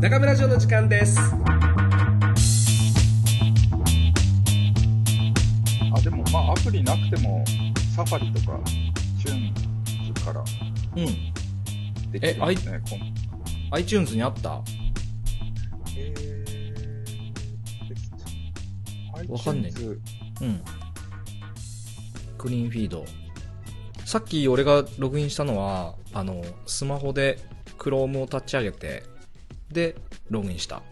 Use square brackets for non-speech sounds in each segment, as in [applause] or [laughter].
中村城の時間です。あ、でもまあアプリなくても、サファリとか、チューンズから。うん。できるんですね。こん iTunes にあった？えー、わかんねえ。うん。クリーンフィード。さっき俺がログインしたのはあのスマホで Chrome を立ち上げてでログインした。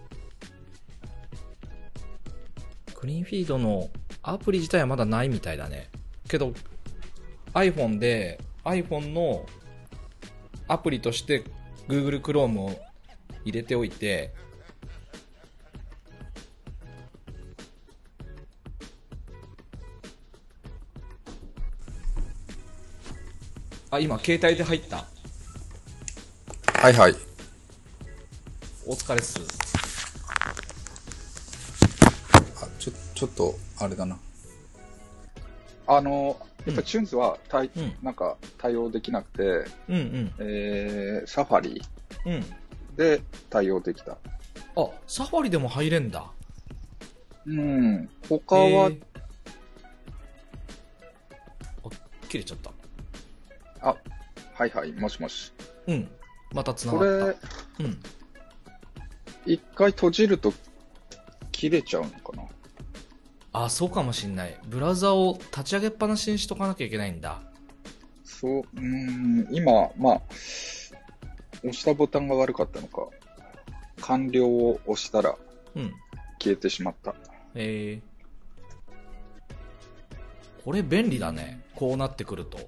クリーンフィードのアプリ自体はまだないみたいだね。けど iPhone で iPhone のアプリとして Google Chrome を入れておいてあ今携帯で入った。はいはい。お疲れっす。あ、ちょ、ちょっと、あれだな。あの、やっぱチューンズは対、うん。なんか対応できなくて、うんうん。えー、サファリうん。で対応できた。あサファリでも入れんだ。うん。他は、えー。あ切れちゃった。あ、はいはい、もしもし。うん。また繋こがった。れ、うん一回閉じると切れちゃうのかな？あそうかもしんない。ブラウザを立ち上げっぱなしにしとかなきゃいけないんだ。そう、うーん、今、まあ、押したボタンが悪かったのか、完了を押したらうん。消えてしまった。え。ー、これ便利だね。こうなってくると。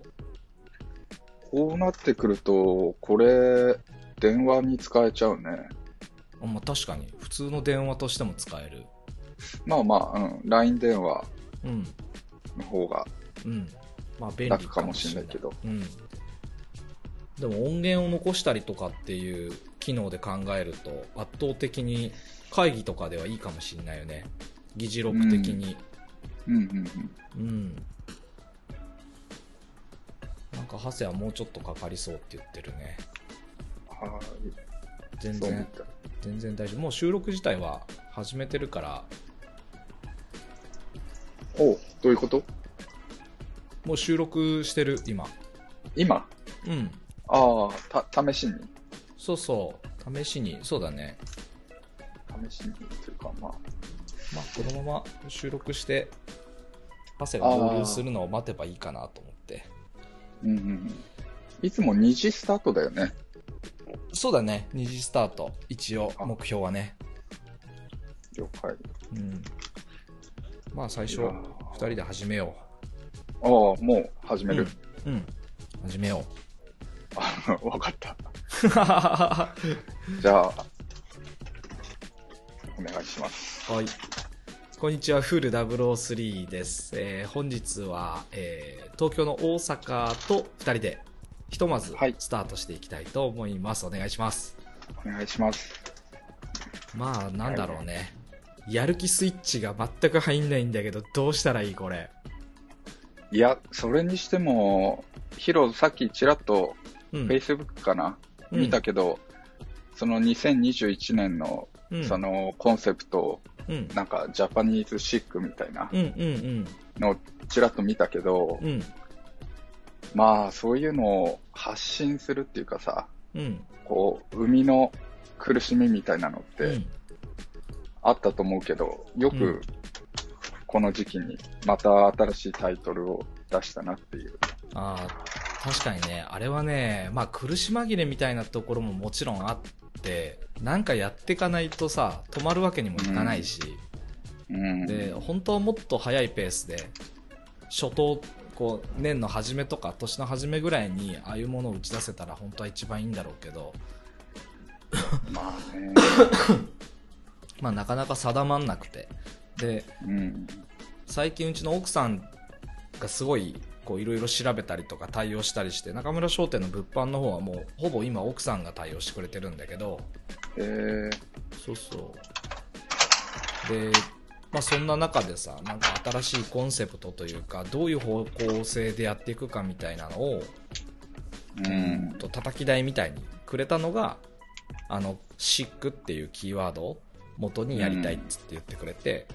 こうなってくると、これ、電話に使えちゃうね。あまあ確かに。普通の電話としても使える。まあまあ、うん、LINE 電話うん。の方がうん。まあ便利楽かもしれないけど。うん、でも音源を残したりとかっていう機能で考えると圧倒的に会議とかではいいかもしれないよね。議事録的に。うん。うんうん。うん、なんかハセはもうちょっとかかりそうって言ってるね。はい。全然。全然大丈夫。もう収録自体は始めてるから。おどういうこと？もう収録してる今。今？うん。ああ、た、試しに？そうそう。試しに。そうだね。試しにというか、まあ。まあこのまま収録してハセが合流するのを待てばいいかなと思って。うんうんうん。いつも2時スタートだよね。そうだね。2時スタート。一応あ。目標はね。了解。うん。まあ最初いや2人で始めよああ、もう始める。ううん。始めよあわかった。う [laughs] じゃあ、お願いします。はい。こんにちは。フール003です、えー本日は、えー東京の大阪と2人でひとまずはい。スタートしていきたいと思います、お願いします。お願いします。まあなんだろうね、やる気スイッチが全く入んないんだけどどうしたらいいこれ？いや、それにしても、ヒロ、さっきちらっとうん。Facebook かな、うん。見たけど、その2021年の、うん。そのコンセプトを、うん。なんかジャパニーズシックみたいなうんうんのをちらっと見たけど、うんうんまあそういうのを発信するっていうかさ、うん。こう、生みの苦しみみたいなのっうてん。あったと思うけど、ようん。くこの時期にまた新しいタイトルを出したなっていう。ああ確かにね。あれはねまあ苦し紛れみたいなところももちろんあってなんかやっていかないとさ止まるわけにもいかないし、うん。で本当はもっと早いペースで初頭こう年の初めとか年の初めぐらいにああいうものを打ち出せたら本当は一番いいんだろうけど、まあね。[coughs] まあ、なかなか定まんなくて。でうん。最近うちの奥さんがすごいこういろいろ調べたりとか対応したりして中村商店の物販の方はもうほぼ今奥さんが対応してくれてるんだけど。えー、そうそう。でまあそんな中でさなんか新しいコンセプトというかどういう方向性でやっていくかみたいなのを、うん。と叩き台みたいにくれたのがあの、シックっていうキーワードを元にやりたいっつって言ってくれて、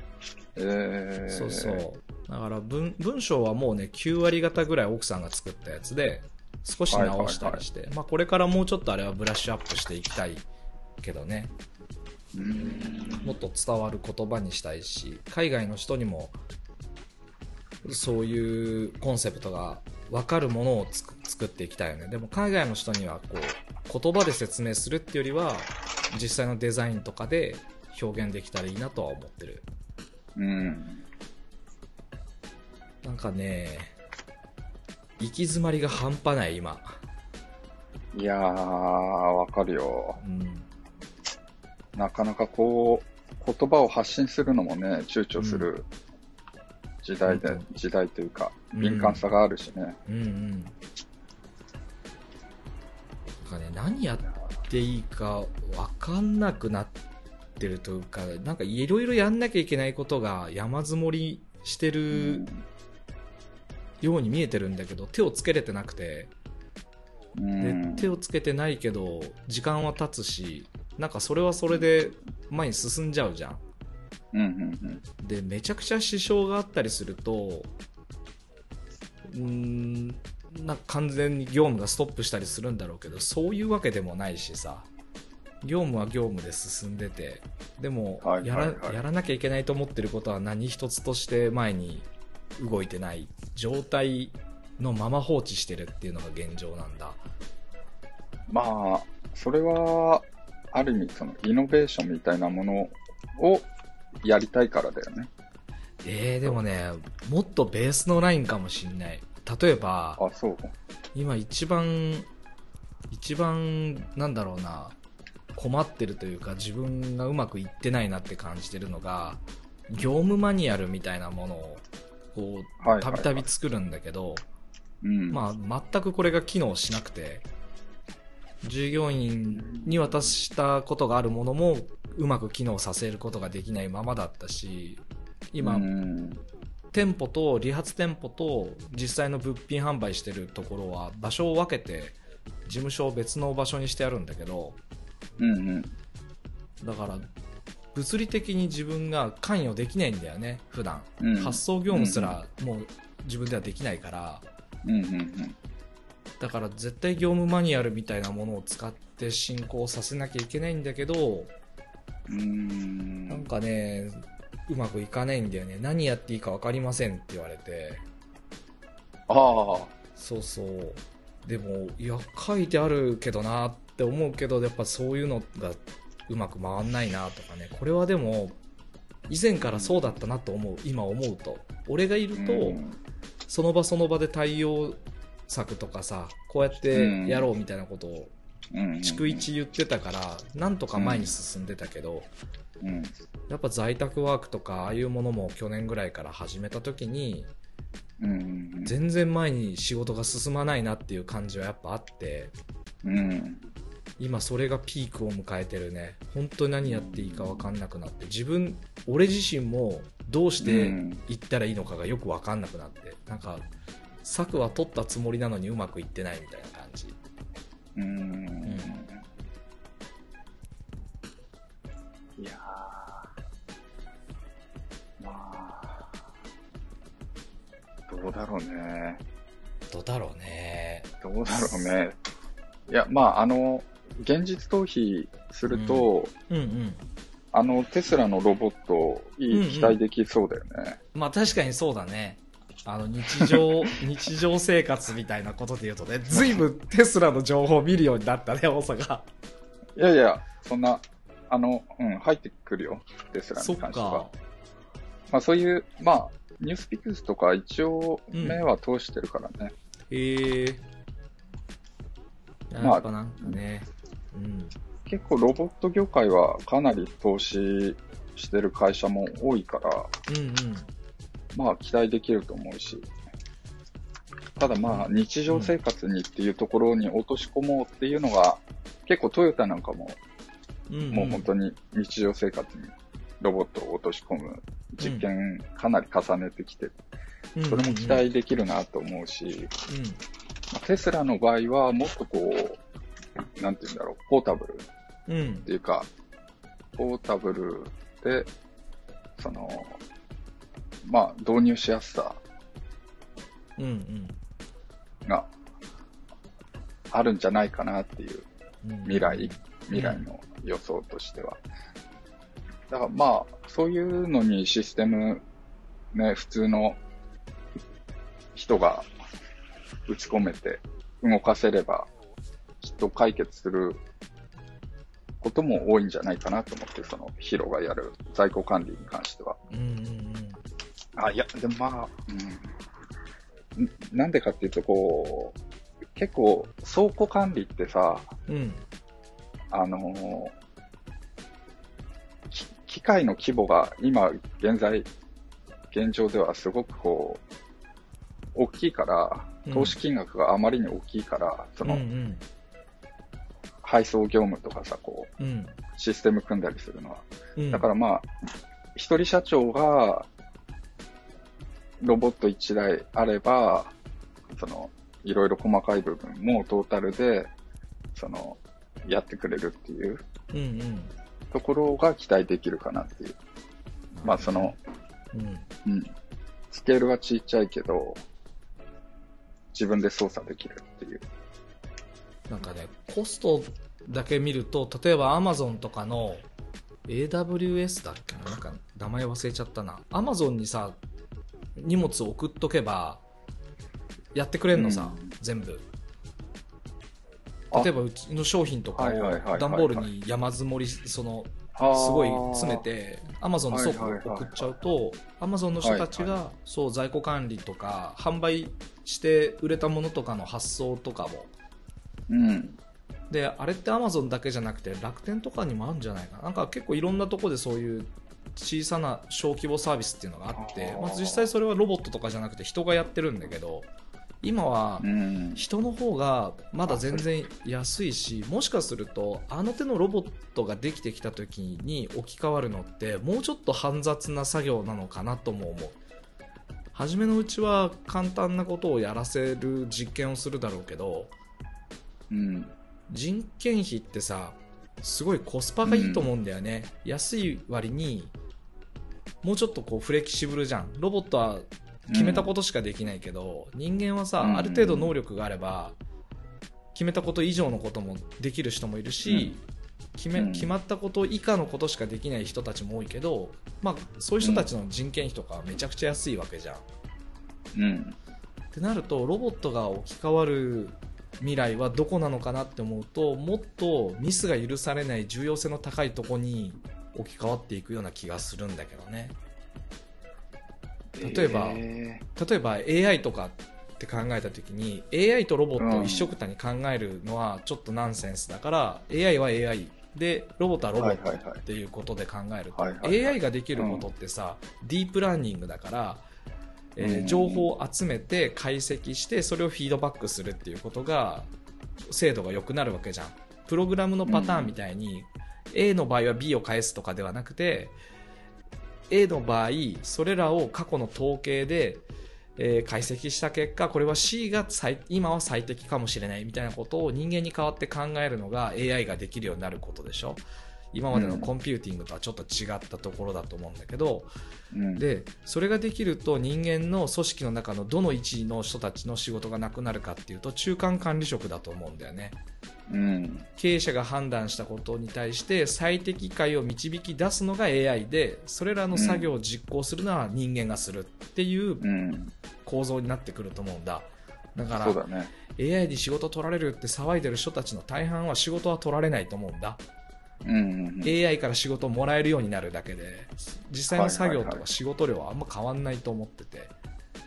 えー、そうそう。だから文文章はもうね、9割方ぐらい奥さんが作ったやつで、少し直したりして、まあこれからもうちょっとあれはブラッシュアップしていきたいけどね、うんもっと伝わる言葉にしたいし、海外の人にも、そういうコンセプトが分かるものを作っていきたいよね。でも海外の人にはこう、言葉で説明するっていうよりは、実際のデザインとかで表現できたらいいなとは思ってる。うん。なんかね、行き詰まりが半端ない今。いやー、わかるよ。うん。なかなかこう、言葉を発信するのもね、躊躇する時代で、本時代というか、うん敏感さがあるしね。うんうん。なんかね、何やっていいか分かんなくなってるというか、なんかいろいろやんなきゃいけないことが山積もりしてるように見えてるんだけど、手をつけれてなくて、うでん。手をつけてないけど、時間は経つし、なんかそれはそれで前に進んじゃうじゃん。うんうんでめちゃくちゃ支障があったりするとうーんなんか完全に業務がストップしたりするんだろうけどそういうわけでもないしさ。業務は業務で進んでてでもはいやら,、はい。はいやらなきゃいけないと思ってることは何一つとして前に動いてない。状態のまま放置してるっていうのが現状なんだ。まあ、それは、ある意味、その、イノベーションみたいなものをやりたいからだよね。えー、でもねもっとベースのラインかもしんない例えばあ、そう。今一番一番なんだろうな困ってるというか自分がうまくいってないなって感じてるのが業務マニュアルみたいなものをこはいうたびたび作るんだけど、うん。まあ全くこれが機能しなくて従業員に渡したことがあるものもうまく機能させることができないままだったし今、うん。店舗と理髪店舗と実際の物品販売してるところは場所を分けて事務所を別の場所にしてあるんだけどうんうん。だから物理的に自分が関与できないんだよね普段、うん発送業務すらもう自分ではできないからうんうんうん。だから絶対業務マニュアルみたいなものを使って進行させなきゃいけないんだけどうーん。なんかねうまくいかないんだよね何やっていいか分かりませんって言われてああ。そうそう。でも、いや、書いてあるけどなって思うけど、やっぱそういうのがうまく回んないなとかね。これはでも、以前からそうだったなと思う。今思うと。俺がいると、うんその場その場で対応策とかさ、こうやってやろうみたいなことを、うん。逐一言ってたから、なんとか前に進んでたけど、うん。やっぱ在宅ワークとか、ああいうものも去年ぐらいから始めた時に、うん。全然前に仕事が進まないなっていう感じはやっぱあって、うん。今それがピークを迎えてるね本当に何やっていいか分かんなくなって自分俺自身もどうして行ったらいいのかがよく分かんなくなってなんか策は取ったつもりなのにうまくいってないみたいな感じうん。いやーまあ、どうだろうね。どうだろうねどうだろうね。いや、まあ、あの、現実逃避すると、うんうんあの、テスラのロボット、いい期待できそうだよね。まあ確かにそうだねあの日常 [laughs] 日常生活みたいなことで言うとね随分テスラの情報を見るようになったね大阪いやいや、そんな、あの、うん、入ってくるよ。テスラに関してはか。まあ、そういう、まあ、ニュースピックスとか一応、うん目は通してるからね。へえまあなんかね、うん結構ロボット業界はかなり投資してる会社も多いから、うんうんまあ期待できると思うし、ただまあ日常生活にっていうところに落とし込もうっていうのが、結構トヨタなんかももう本当に日常生活にロボットを落とし込む実験かなり重ねてきて、にそれも期待できるなと思うし、まあテスラの場合はもっとこう、なんて言うんだろう、ポータブルうんっていうか、ポータブルで、その、まあ、導入しやすさ。うんうん。があるんじゃないかなっていううん。未来、未来の予想としては。だからまあ、そういうのにシステム、ね、普通の人が打ち込めて動かせれば、きっと解決することも多いんじゃないかなと思って、そのヒロがやる在庫管理に関しては。うんうんあ、いや、でもまあ、うん。んなんでかっていうと、こう、結構倉庫管理ってさ、うん。うんあの機械の規模が今現在、現状ではすごくこう、大きいから、うん。投資金額があまりに大きいから、そうんうのん。配送業務とかさ、こう、うん。システム組んだりするのは。うん。だからまあ、一人社長が、ロボット1台あれば、その、いろいろ細かい部分もトータルで、その、やってくれるっていううんうんところが期待できるかなっていう。まあその、うんうん。スケールはちっちゃいけど、自分で操作できるっていう。なんかねコストだけ見ると例えば Amazon とかの AWS だっけな？なんか名前忘れちゃったな Amazon にさ荷物を送っとけばやってくれんのさ、うん。全部。あ。例えばうちの商品とかを段ボールに山積もりそのすすごい詰め、て Amazon の倉庫にはいはいはい。はい送っちゃうと Amazon の人たちがそう在庫管理とか販売して売れたものとかの発送とかも。うん。であれって Amazon だけじゃなくて楽天とかにもあるんじゃないかな。なんか結構いろんなとこでそういう小さな小規模サービスっていうのがあってまあ、実際それはロボットとかじゃなくて人がやってるんだけど今はうん。人の方がまだ全然安いしもしかするとあの手のロボットができてきた時に置き換わるのってもうちょっと煩雑な作業なのかなとも思う初めのうちは簡単なことをやらせる実験をするだろうけどうん。人件費ってさすごいコスパがいいと思うんだよね、安い割にもうちょっとこうフレキシブルじゃん。ロボットは決めたことしかできないけど、人間はさ、うん。ある程度能力があれば決めたこと以上のこともできる人もいるし、決めうん。決まったこと以下のことしかできない人たちも多いけど、まあ、そういう人たちの人件費とかはめちゃくちゃ安いわけじゃん。うん。ってなるとロボットが置き換わる未来はどこなのかなって思うともっとミスが許されない重要性の高いとこに置き換わっていくような気がするんだけどね。例えばえ例えば AI とかって考えた時に AI とロボットを一緒くたに考えるのはちょっとナンセンスだから AI は AI でロボットはロボットっていうことで考えると、はいはいはい。AI ができることってさ、ディープラーニングだから、えーうん。情報を集めて解析してそれをフィードバックするっていうことが精度が良くなるわけじゃん。プログラムのパターンみたいに、A の場合は B を返すとかではなくて A の場合それらを過去の統計で、え解析した結果これは C が最今は最適かもしれないみたいなことを人間に代わって考えるのが AI ができるようになることでしょ。今までのコンピューティングとはちょっと違ったところだと思うんだけど、うん、でそれができると人間の組織の中のどの位置の人たちの仕事がなくなるかっていうと中間管理職だと思うんだよねうん。経営者が判断したことに対して最適解を導き出すのが AI でそれらの作業を実行するのは人間がするっていううん。構造になってくると思うんだだから。AI に仕事取られるって騒いでる人たちの大半は仕事は取られないと思うんだうん。AI から仕事をもらえるようになるだけで実際の作業とか仕事量はあんま変わんないと思ってて。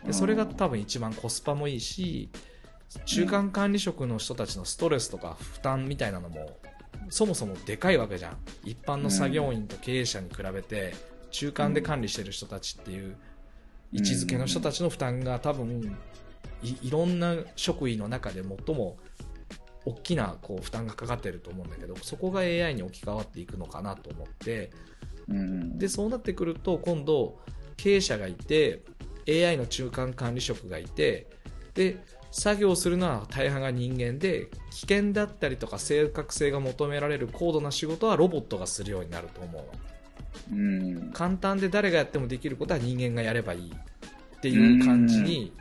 でそれが多分一番コスパもいいし中間管理職の人たちのストレスとか負担みたいなのもそもそもでかいわけじゃん。一般の作業員と経営者に比べて中間で管理してる人たちっていう位置づけの人たちの負担が多分いろんな職位の中で最も大きなこう負担がかかってると思うんだけどそこが AI に置き換わっていくのかなと思ってうん。でそうなってくると今度経営者がいて AI の中間管理職がいてで作業するのは大半が人間で危険だったりとか正確性が求められる高度な仕事はロボットがするようになると思うのうん。簡単で誰がやってもできることは人間がやればいいっていう感じに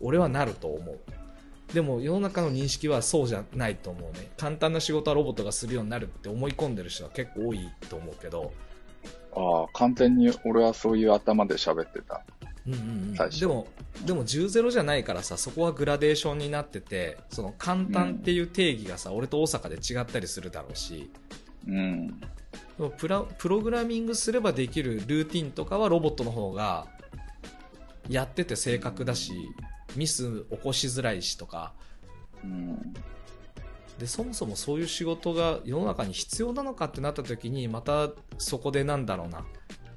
俺はなると思うでも世の中の認識はそうじゃないと思うね。簡単な仕事はロボットがするようになるって思い込んでる人は結構多いと思うけど。ああ、完全に俺はそういう頭で喋ってた。うんうんうん、最初。でもでも10ゼロじゃないからさそこはグラデーションになっててその簡単っていう定義がさ、俺と大阪で違ったりするだろうし。うん。プラプログラミングすればできるルーティンとかはロボットの方がやってて正確だしミス起こしづらいしとかうん。でそもそもそういう仕事が世の中に必要なのかってなった時にまたそこでなんだろうな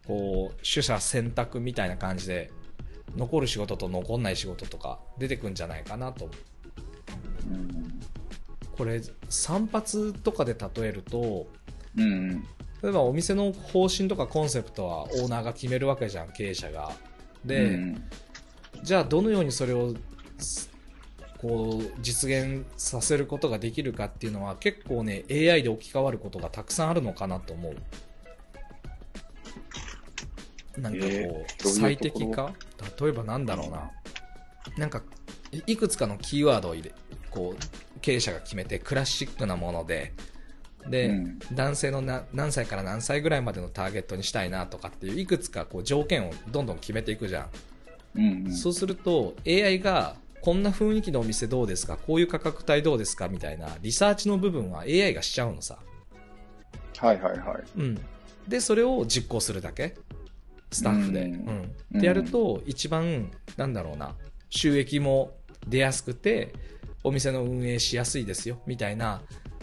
こう取捨選択みたいな感じで残る仕事と残んない仕事とか出てくんじゃないかなと思ううん。これ散髪とかで例えるとうん。例えばお店の方針とかコンセプトはオーナーが決めるわけじゃん経営者がで、うんじゃあどのようにそれをすこう実現させることができるかっていうのは結構ね AI で置き換わることがたくさんあるのかなと思う。なんかこう、えー最適化？例えばなんだろうな。なんかいいくつかのキーワードを入れこう経営者が決めてクラシックなものでで、うん。男性のな何歳から何歳ぐらいまでのターゲットにしたいなとかっていういくつかこう条件をどんどん決めていくじゃんうん。うん。そうすると AI がこんな雰囲気のお店どうですか？こういう価格帯どうですか？みたいなリサーチの部分は AI がしちゃうのさ。はいはいはい。うん。で、それを実行するだけ？スタッフで。ううんん。うんってやると、一番、なんだろうな、収益も出やすくて、お店の運営しやすいですよ、みたいな、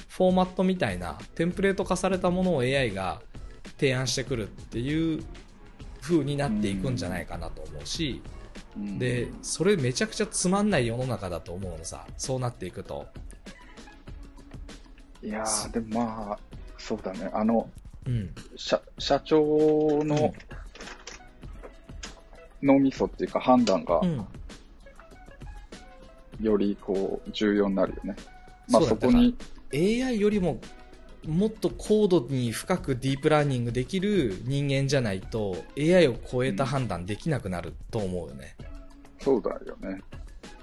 フォーマットみたいな、テンプレート化されたものを AI が提案してくるっていう風になっていくんじゃないかなと思うし、うんで、それめちゃくちゃつまんない世の中だと思うのさ。そうなっていくと。いやー、でもまあ、そうだね。あの、うん。社社長の脳みそっていうか判断がうん。よりこう重要になるよね。まあそうだそこに、AI よりももっと高度に深くディープラーニングできる人間じゃないと AI を超えた判断できなくなると思うよね。そうだよね。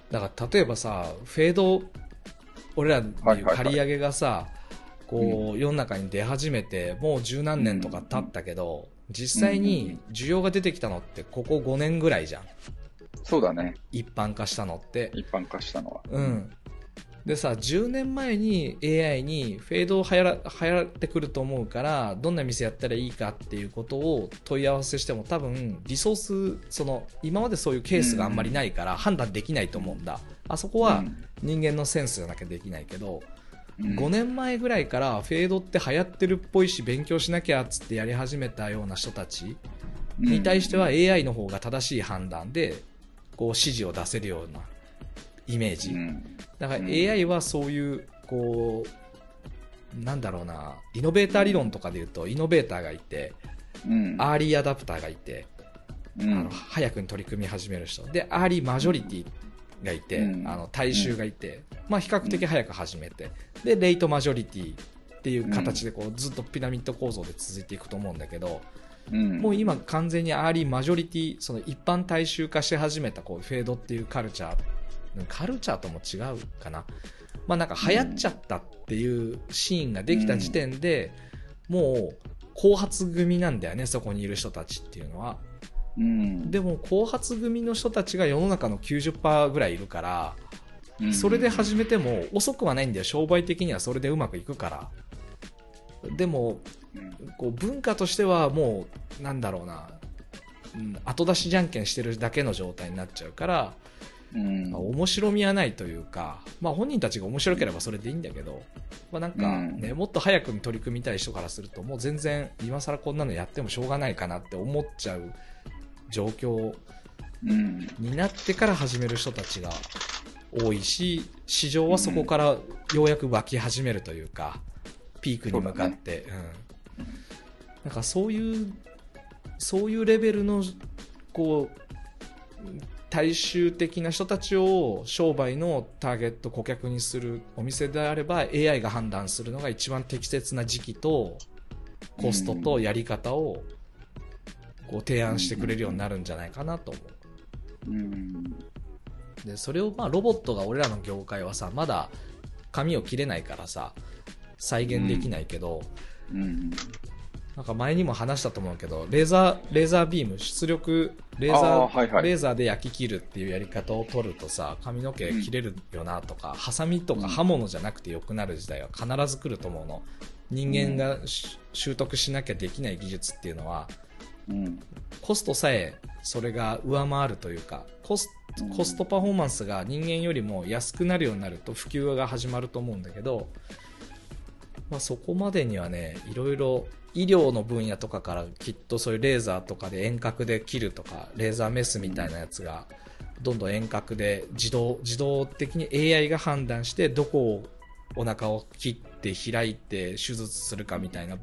だから例えばさ、フェード、俺らでいう刈り上げがさ、こう世の中に出始めてもう十何年とか経ったけど、実際に需要が出てきたのってここ5年ぐらいじゃん。そうだね。一般化したのって。一般化したのは。うん。でさ、10年前に AI にフェードを流行ら流行ってくると思うから、どんな店やったらいいかっていうことを問い合わせしても多分、リソース、その、今までそういうケースがあんまりないから判断できないと思うんだ。あそこは人間のセンスじゃなきゃできないけど、うん。5年前ぐらいからフェードって流行ってるっぽいし勉強しなきゃっつってやり始めたような人たちに対しては AI の方が正しい判断でこう指示を出せるようなイメージ、うん。だからうん。AI はそういうこうなんだろうな。イノベーター理論とかで言うとイノベーターがいてうん。アーリーアダプターがいて、うん。あの早くに取り組み始める人。でアーリーマジョリティがいて、うん。あの大衆がいて、まあ、比較的早く始めて。でレイトマジョリティっていう形でこうずっとピラミッド構造で続いていくと思うんだけど、うん。もう今完全にアーリーマジョリティその一般大衆化し始めたこうフェードっていうカルチャーカルチャーとも違うかな。まあなんか流行っちゃったっていうシーンができた時点で、もう後発組なんだよねそこにいる人たちっていうのは。うん。でも後発組の人たちが世の中の90%ぐらいいるからうん。それで始めても遅くはないんだよ。商売的にはそれでうまくいくから。でもうんこう文化としてはもうなんだろうな、うん、後出しじゃんけんしてるだけの状態になっちゃうから、うん。まあ面白みはないというか、まあ、本人たちが面白ければそれでいいんだけど、まあ、なんか、ねもっと早くに取り組みたい人からするともう全然今更こんなのやってもしょうがないかなって思っちゃう状況うんになってから始める人たちが多いし市場はそこからようやく湧き始めるというかピークに向かって。うん、なんかそういうそういうレベルのこう大衆的な人たちを商売のターゲット顧客にするお店であれば AI が判断するのが一番適切な時期とコストとやり方をこう提案してくれるようになるんじゃないかなと思う。うん。でそれをまあロボットが俺らの業界はさまだ紙を切れないからさ再現できないけど、うん。なんか前にも話したと思うけどレーザーレーザービーム出力レーザー、あーはいはい。レーザーで焼き切るっていうやり方を取るとさ髪の毛切れるよなとか、ハサミとか刃物じゃなくてよくなる時代は必ず来ると思うの。人間がし習得しなきゃできない技術っていうのはうん。コストさえそれが上回るというかコスうん。コストパフォーマンスが人間よりも安くなるようになると普及が始まると思うんだけど、まあ、そこまでにはねいろいろ医療の分野とかからきっとそういうレーザーとかで遠隔で切るとかレーザーメスみたいなやつがどんどん遠隔で自動自動的に AI が判断してどこをお腹を切って開いて手術するかみたいな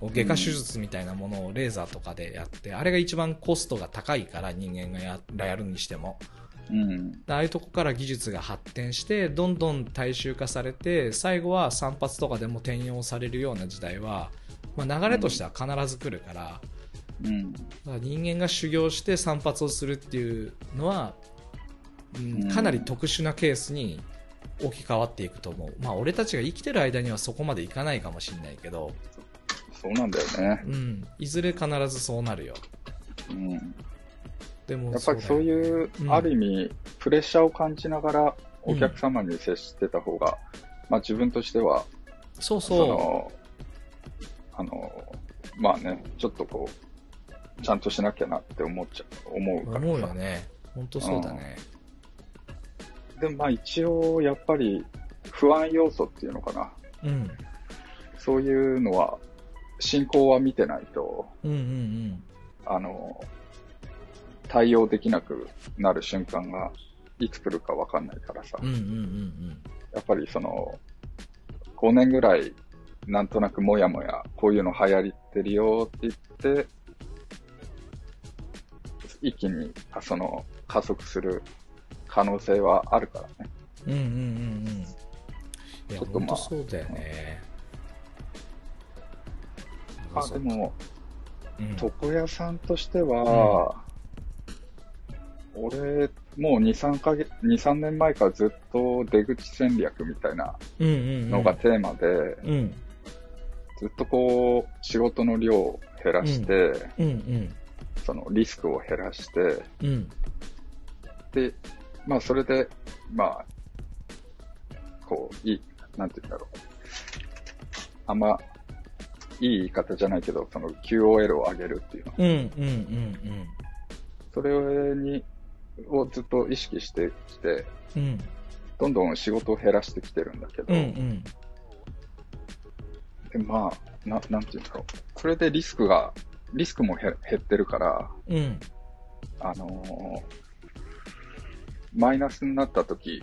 外科手術みたいなものをレーザーとかでやって、あれが一番コストが高いから人間がややるにしてもうん。ああいうとこから技術が発展してどんどん大衆化されて最後は散髪とかでも転用されるような時代は、まあ、流れとしては必ず来るから,、うん。だから人間が修行して散髪をするっていうのは、うんうん。かなり特殊なケースに置き換わっていくと思う、まあ、俺たちが生きてる間にはそこまでいかないかもしれないけど、そうなんだよね。うん、いずれ必ずそうなるよ。うん。でもやっぱりそうういうう、ん。ある意味、プレッシャーを感じながらお客様に接してた方が、まあ自分としては、そうそその、あの、まあね、ちょっとこう、ちゃんとしなきゃなって思っちゃう、思ううからさ。思うよね本当そうだねでもまあ一応、やっぱり不安要素っていうのかな。うんそういうのは、進行は見てないと、うんうんうんあの、対応できなくなる瞬間がいつ来るかわかんないからさ。うんうんうんやっぱりその、5年ぐらい、なんとなくもやもや、こういうの流行ってるよって言って、一気に、あその、加速する可能性はあるからね。うんうんうんうん。ちょっとまあそうだよね。あ、でも、うん。床屋さんとしては、俺、もう2、3ヶ月、2、3年前からずっと出口戦略みたいなうんうんうん。のがテーマで、うんずっとこう、仕事の量を減らして、うんうんそのリスクを減らして、うんで、まあ、それで、まあ、こう、いい、なんて言うんだろう。あんま、いい言い方じゃないけど、その QOL を上げるっていうの。うんうんうんそれに、をずっと意識してきて、うんうんどんどん仕事を減らしてきてるんだけど、うんうんでまあ、な、なんて言うんだろう。それでリスクが、リスクも減減ってるから、うん。あのーマイナスになった時、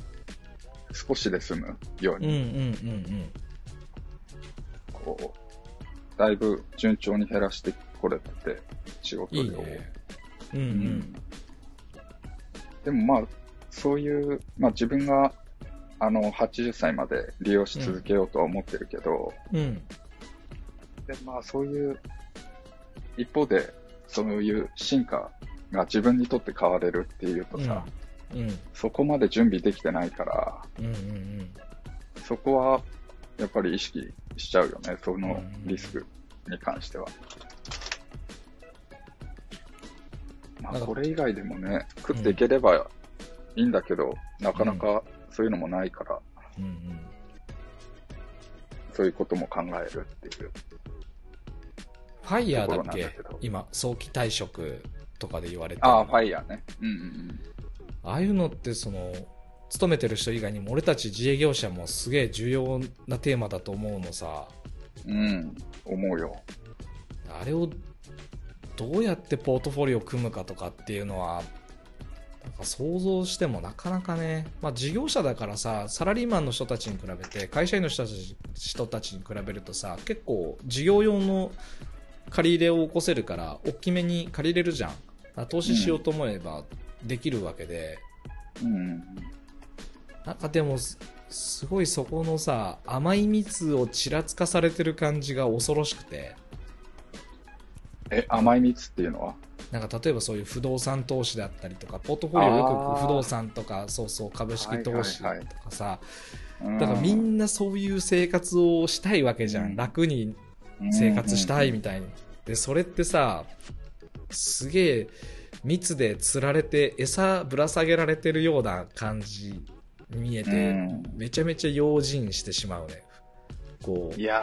少しで済むよううんうんに、うん。こう、だいぶ順調に減らしてこれてて、仕事量を。いいね。うんううん。んでもまあ、そういう、まあ自分が、あの、80歳まで利用し続けようとは思ってるけど、うんで、まあそういう、一方で、そういう進化が自分にとって変われるっていうとさ、うん。そこまで準備できてないから、うんうんうん。そこは、やっぱり意識しちゃうよね、そのリスクに関しては。まあ、なんかそれ以外でもね、食っていければいいんだけど、なかなかそういうのもないから、うんうん。そういうことも考えるっていう。ファイヤーだっけ？今早期退職とかで言われてるああ、ファイヤーね。うんうんああいうのってその勤めてる人以外にも俺たち自営業者もすげえ重要なテーマだと思うのさうん。うん、思うよ。あれをどうやってポートフォリオを組むかとかっていうのはなんか想像してもなかなかね、まあ、事業者だからさサラリーマンの人たちに比べて会社員の人たち人たちに比べるとさ結構事業用の借り入れを起こせるから大きめに借りれるじゃん。投資しようと思えばできるわけで、うん。なんかでもす、すごいそこのさ、甘い蜜をちらつかされてる感じが恐ろしくて、え、甘い蜜っていうのは？なんか例えばそういう不動産投資だったりとか、ポートフォリオよく不動産とか、そうそう、株式投資とはいはいかさ、うん。だからみんなそういう生活をしたいわけじゃん。うん。楽に生活したいみたいに。で、それってさ、すげえ密で釣られて餌ぶら下げられてるような感じに見えて、うんめちゃめちゃ用心してしまうね。こうい。や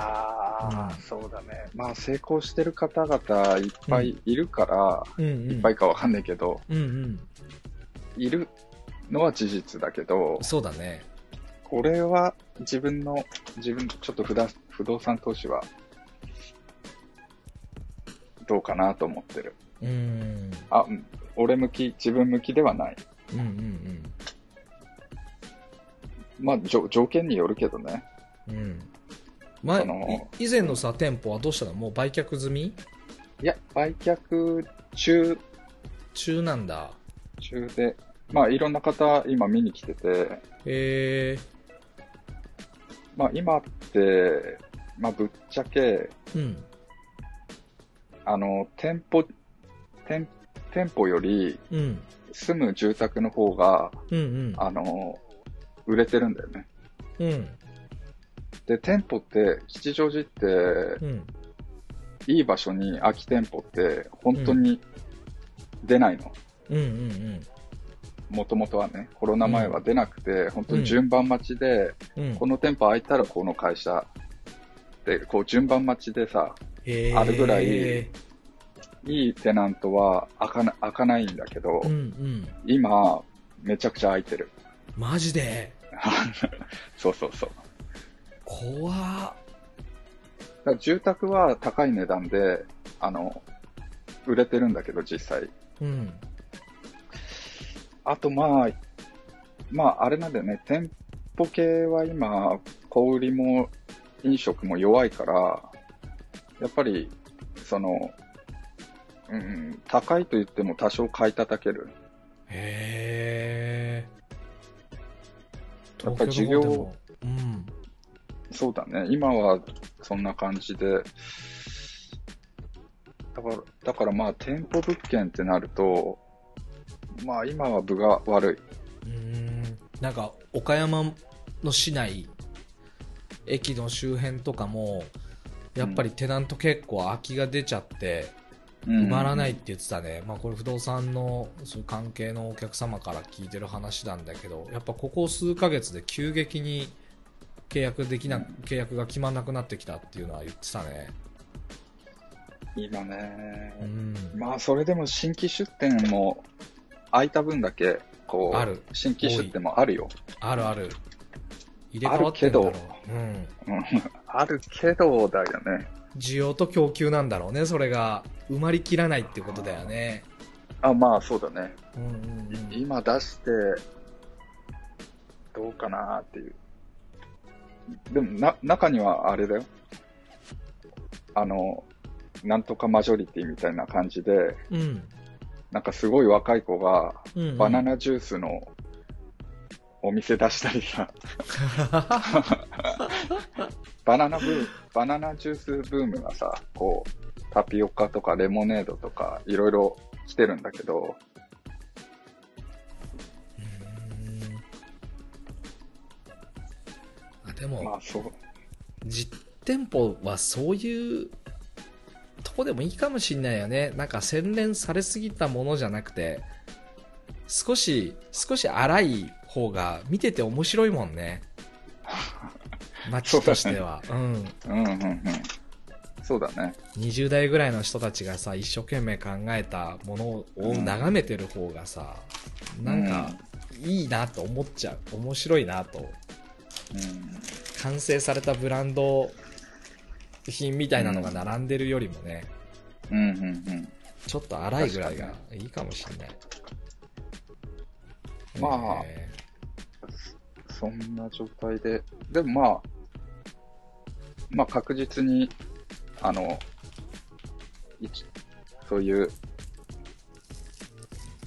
ー、うんそうだね。まあ成功してる方々いっぱいいるから、うんうん。いっぱいかわかんないけど、うんうん。いるのは事実だけど、そうだね。これは自分の、自分、ちょっと不動不動産投資は、どうかなと思ってる。うん。あ、うん俺向き、自分向きではない。うんうんうん。まあ、じょ条件によるけどね。うん。前以前のさ、店舗はどうしたの？もう売却済み？いや、売却中、中なんだ。中で、まあ、いろんな方、今見に来てて、へえまあ、今って、まあ、ぶっちゃけ、うん。あの、店舗、店、店舗よりうん。住む住宅の方が、うんうん。あの、売れてるんだよね。うん。で、店舗って、吉祥寺って、うん。いい場所に空き店舗って、本当に出ないの。うんうんもともとはね、コロナ前は出なくて、本当に順番待ちで、うん。うん。この店舗空いたらこの会社で、こう順番待ちでさ、へあるぐらいいいテナントは開かな開かないんだけど、うんうん。今、めちゃくちゃ空いてる。マジで？[laughs] そうそうそう。怖っ。だ住宅は高い値段で、あの、売れてるんだけど、実際。うん。あと、まあ、まあ、あれなんだよね、店舗系は今、小売りも飲食も弱いから、やっぱり、その、うん、高いと言っても多少買い叩ける。へえ。やっぱり授業うん。そうだね、今はそんな感じで、だから、だからまあ、店舗物件ってなると、まあ、今は分が悪い。うーんなんか岡山の市内駅の周辺とかもやっぱりテナント結構空きが出ちゃって埋まらないって言ってたね、まあこれ不動産のそういう関係のお客様から聞いてる話なんだけどやっぱここ数ヶ月で急激に契約できな、契約が決まんなくなってきたっていうのは言ってたね。今ね、うん。まあ、それでも新規出店も空いた分だけ、こう、ある。新規出店もあるよ。あるある。入れ替わってんだろううんうん、あるけどだよね。需要と供給なんだろうね、それが。埋まりきらないってことだよね。あ、まあそうだね。うんうんうん。今出して、どうかなっていう。でも、な、中にはあれだよ。あの、なんとかマジョリティみたいな感じで、うん。なんかすごい若い子が、うんうんバナナジュースのお店出したりさ、[laughs] バナナブー、バナナジュースブームがさ、こう、タピオカとかレモネードとか、いろいろ来てるんだけど、うんあでも、まあそう、実店舗はそういうとこでもいいかもしんないよね。なんか洗練されすぎたものじゃなくて、少し、少し荒い方が見てて面白いもんね。[laughs] 街としては。[laughs] うん。うんうんうん。そうだね。20代ぐらいの人たちがさ一生懸命考えたものを眺めてる方がさ、なんかいいなと思っちゃう面白いなとうん。完成されたブランド品みたいなのが並んでるよりもね、うんうんうん。ちょっと荒いぐらいがいいかもしれないまあえそんな状態で、でもまあ、まあ確実に、あの、一そういう、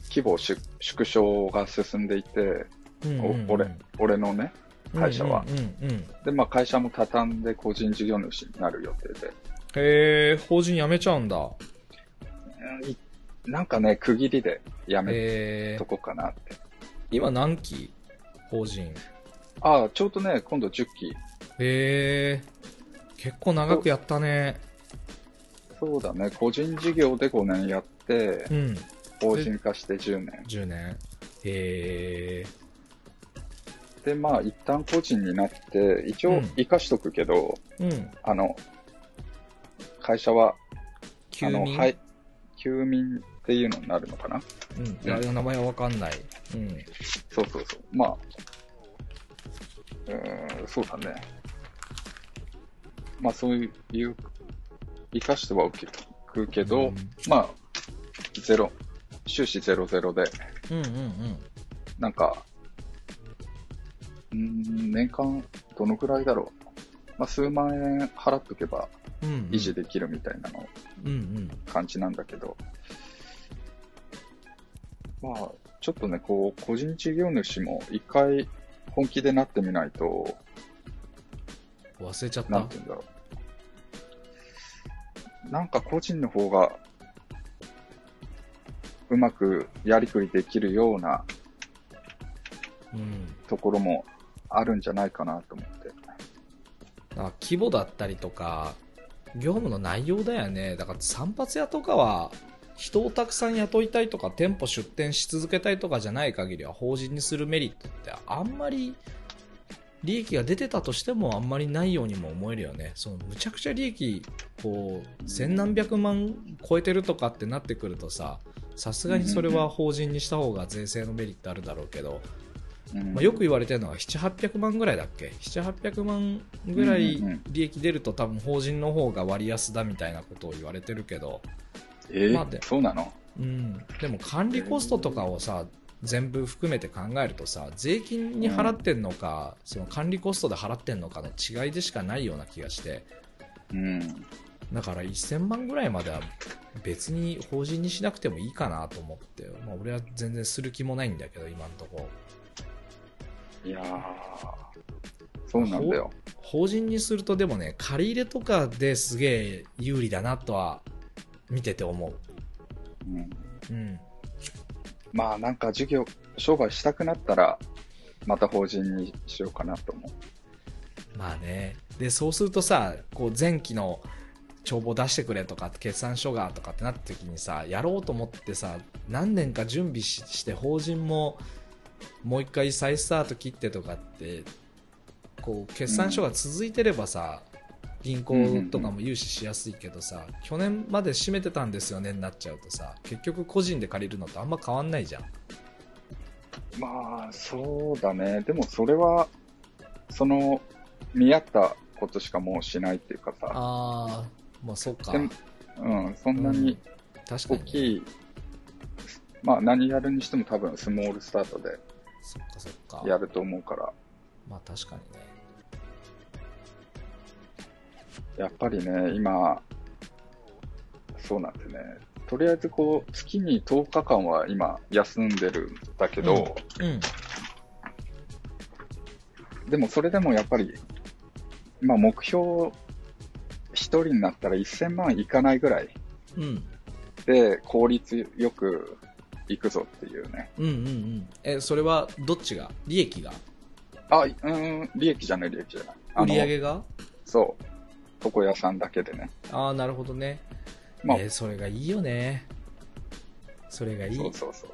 規模縮縮小が進んでいて、うんうんうんお俺、俺のね、会社は。うんうんうん。で、まあ会社も畳んで個人事業主になる予定で。へえ、法人辞めちゃうんだ。なんかね、区切りでやめと、こうかなって。今何期？法人。ああ、ちょうどね、今度10期。へえ、結構長くやったね。そうだね、個人事業で5年やってう、ん、法人化して10年。10年。へえ、で、まあ一旦個人になって、一応うん生かしとくけど、うん。あの、会社は、休あの、眠、はい、休眠っていうのになるのかな？うん。いや、名前はわかんない。うん。そうそうそう。まあ、うーん、そうだね。まあそういう、生かしてはおくけど、うんまあ、ゼロ、収支ゼロゼロで、うんうんうん。なんか、うーん、年間どのくらいだろう。まあ数万円払っとけば。維持できるみたいなのうんうん。感じなんだけど、まあ、ちょっとね、こう、個人事業主も一回本気でなってみないと、忘れちゃった？なんて。言うんだろう。なんか個人の方が、うまくやりくりできるようなうん。ところもあるんじゃないかなと思って。だから規模だったりとか、業務の内容だよね。だから散髪屋とかは、人をたくさん雇いたいとか、店舗出店し続けたいとかじゃない限りは、法人にするメリットってあんまり、利益が出てたとしてもあんまりないようにも思えるよね。そのむちゃくちゃ利益、こう、千何百万超えてるとかってなってくるとさ、さすがにそれは法人にした方が税制のメリットあるだろうけど、うん。まあ、よく言われてるのは7、800万ぐらいだっけ？7、800万ぐらい利益出ると多分法人の方が割安だみたいなことを言われてるけど、えーまあでそうなの？うん、でも管理コストとかをさ、全部含めて考えるとさ、税金に払ってんのか、その管理コストで払ってんのかの違いでしかないような気がして、うん。だから1000万ぐらいまでは別に法人にしなくてもいいかなと思って、まあ俺は全然する気もないんだけど、今のところ。いやー、そうなんだよ。法人にするとでもね借り入れとかですげえ有利だなとは見てて思うんううんまあなんか事業、商売したくなったら、また法人にしようかなと思う。まあね。でそうするとさこう前期の帳簿出してくれとか決算書がとかってなった時にさやろうと思ってさ何年か準備しして法人ももう一回再スタート切ってとかってこう決算書が続いてればさ、銀行とかも融資しやすいけどさ、去年まで閉めてたんですよねになっちゃうとさ結局個人で借りるのとあんま変わんないじゃん。う。まあ、そうだね。でもそれは、その、見合ったことしかもうしないっていうかさ、ああまあそっか。うん、そんなに大きい、まあ何やるにしても多分スモールスタートでそっかそっか。やると思うから、まあ確かにねやっぱりね、今、そうなんでね、とりあえずこう、月に10日間は今休んでるんだけど、うん。でもそれでもやっぱり、まあ目標、一人になったら1000万いかないぐらいうん。で効率よくいくぞっていうね。うんうんうん。えそれはどっちが？利益が？あ、うーん、利益じゃない利益じゃない。あ売のり上げが？そう。床屋さんだけでね。ああなるほどね、まあ、えーそれがいいよね。それがいい。そうそうそう。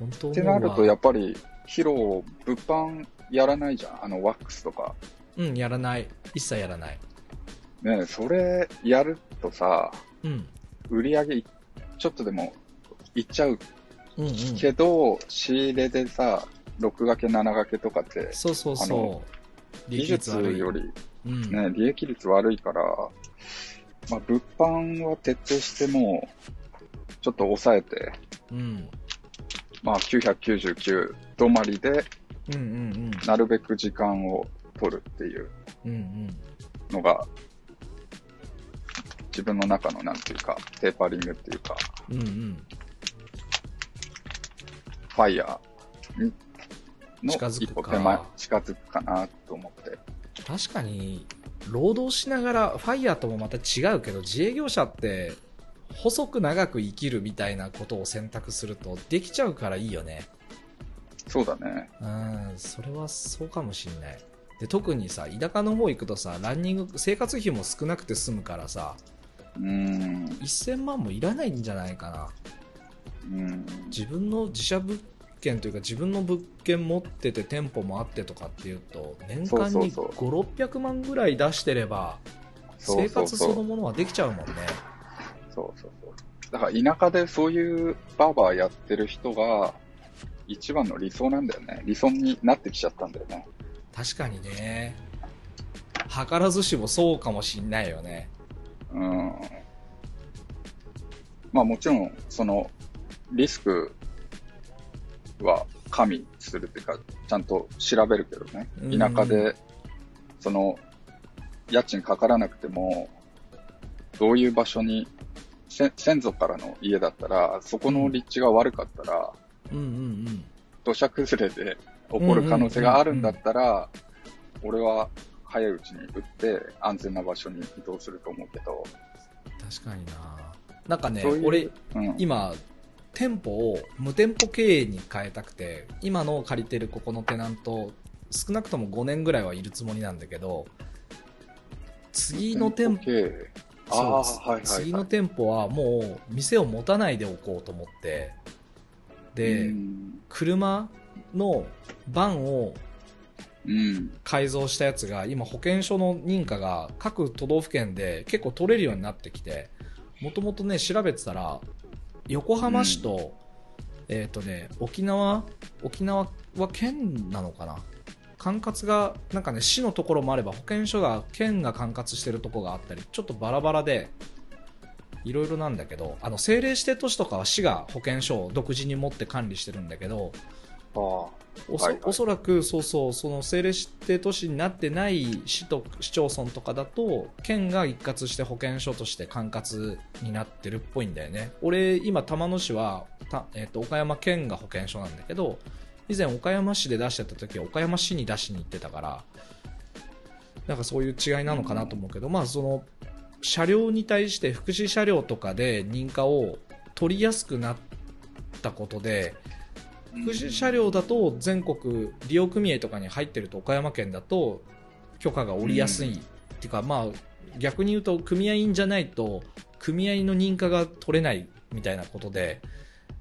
本当ってなると、やっぱり、ヒロ、物販やらないじゃん。あの、ワックスとか。うんやらない。一切やらない。ねえそれやるとさ、うん。売り上げいちょっとでもいっちゃううんうん。けど、仕入れでさ、6掛け、7掛けとかって、そうそうあのそう利技術よりうん。ね、利益率悪いから、まあ、物販は徹底してもう、ちょっと抑えて、うん。まあ、999止まりで、うんうんなるべく時間を取るっていううんうん。のが、自分の中のなんていうか、テーパリングっていうか、うんうん。ファイヤーの近づくか。一歩手前、近づくかなと思って。確かに、労働しながら、ファイヤーともまた違うけど、自営業者って、細く長く生きるみたいなことを選択すると、できちゃうからいいよね。そうだね。うん、それはそうかもしんない。で、特にさ、田舎の方行くとさ、ランニング、生活費も少なくて済むからさ、うーん。1000万もいらないんじゃないかな。うん。自分の自社物件というか自分の物件持ってて店舗もあってとかっていうと年間にそう5 600万ぐらい出してれば生活そ。のものはできちゃうもんねそうそうそう。だから田舎でそういうバーバーやってる人が一番の理想なんだよね。理想になってきちゃったんだよね。確かにね図らずしもそうかもしんないよねうん。まあもちろん、その、リスクは加味するっていうか、ちゃんと調べるけどね。うん。田舎で、その、家賃かからなくても、どういう場所に、せ先祖からの家だったら、そこの立地が悪かったら、うん。うんうん土砂崩れで起こる可能性があるんだったら、俺は早いうちに売って安全な場所に移動すると思うけど、確かにな。なんかね俺うん、今店舗を無店舗経営に変えたくて今の借りてるここのテナント少なくとも5年ぐらいはいるつもりなんだけど次の店舗はいはい、はい。次の店舗はもう店を持たないでおこうと思ってで、うん車のバンをうん。改造したやつが今保険証の認可が各都道府県で結構取れるようになってきてもともとね調べてたら横浜市と、えっ、とね沖縄沖縄は県なのかな？管轄がなんかね市のところもあれば保険証が県が管轄してるところがあったりちょっとバラバラでいろいろなんだけどあの政令指定都市とかは市が保険証を独自に持って管理してるんだけどおそ,、はいはい。おそらくそうそうその政令指定都市になってない市と市町村とかだと県が一括して保健所として管轄になってるっぽいんだよね。俺今玉野市はた、えっと岡山県が保健所なんだけど以前岡山市で出してた時は岡山市に出しに行ってたからなんかそういう違いなのかなと思うけど、まあその車両に対して福祉車両とかで認可を取りやすくなったことで福祉車両だと全国利用組合とかに入ってると岡山県だと許可が下りやすい、っていうかまあ逆に言うと組合員じゃないと組合の認可が取れないみたいなことで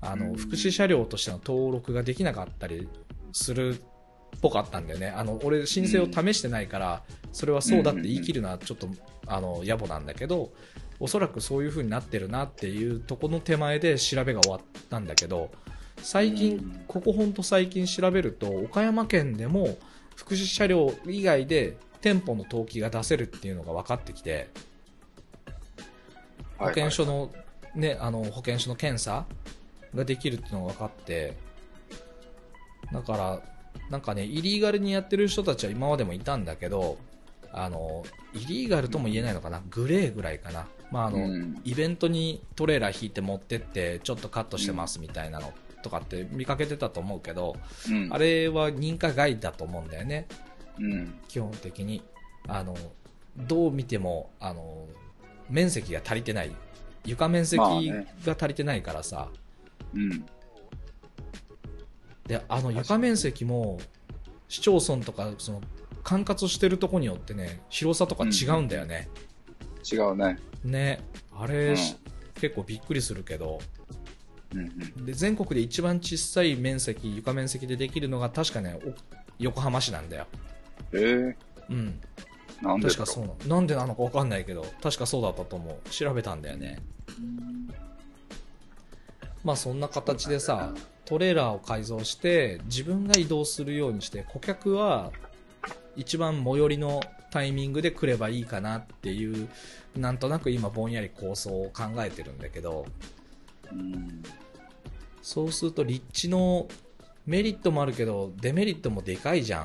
あのうん。福祉車両としての登録ができなかったりするっぽかったんだよね。あの俺申請を試してないからそれはそうだって言い切るのはちょっとあの野暮なんだけどおそらくそういう風になってるなっていうとこの手前で調べが終わったんだけど最うん。近ここほんと最近調べると岡山県でも福祉車両以外で店舗の登記が出せるっていうのが分かってきて保険証の,、ね、あの保険証の検査ができるっていうのが分かってだからなんかねイリーガルにやってる人たちは今までもいたんだけどあのイリーガルとも言えないのかなグレーぐらいかな、まああのうん。イベントにトレーラー引いて持ってってちょっとカットしてますみたいなのとかって見かけてたと思うけど、うん、あれは認可外だと思うんだよね。うん、基本的に。あのどう見てもあの面積が足りてない。床面積まあね。が足りてないからさ、うん、であの床面積も市町村とかその管轄してるとこによってね広さとか違うんだよね、違うね。ね。あれ、うん。結構びっくりするけど。うん、うん。で全国で一番小さい面積床面積でできるのが確かねお横浜市なんだよ。え。ー、うん。なん確かそうなの。なんでなのか分かんないけど確かそうだったと思う。調べたんだよね。まあそんな形でさトレーラーを改造して自分が移動するようにして顧客は一番最寄りのタイミングで来ればいいかなっていうなんとなく今ぼんやり構想を考えてるんだけど。うん、そうすると立地のメリットもあるけどデメリットもでかいじゃん、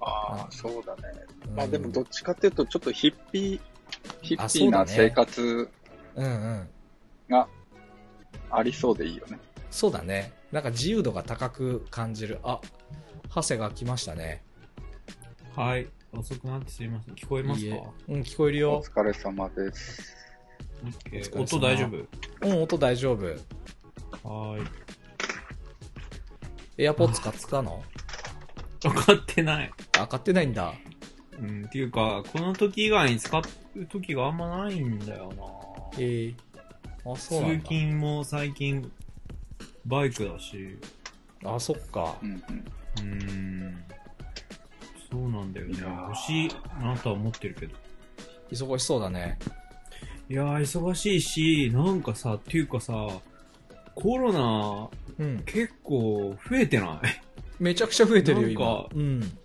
ああ、そうだね。うんまあでもどっちかっていうと、ちょっとヒッピー、ヒッピーな生活うんうんがありそうでいいよね。そうだね。なんか自由度が高く感じる。あ、ハセが来ましたね。はい。遅くなってすいません。聞こえますか？いいえうん、聞こえるおよ。疲れ様です。音大丈夫？うん、音大丈夫。はーい。エアポッツ買ってたの？[laughs] 分かってない。あ、買ってないんだ。うん、っていうか、この時以外に使う時があんまないんだよええあ、な。そうなんだ。通勤も最近、バイクだし、あ、そっかう。んうん。うーん。そうなんだよねいや。ー欲しいなとは思ってるけど。忙しそうだね。いやー、忙しいし、なんかさ、っていうかさ、コロナうん。結構増えてない？めちゃくちゃ増えてるよ、なん今か。うん。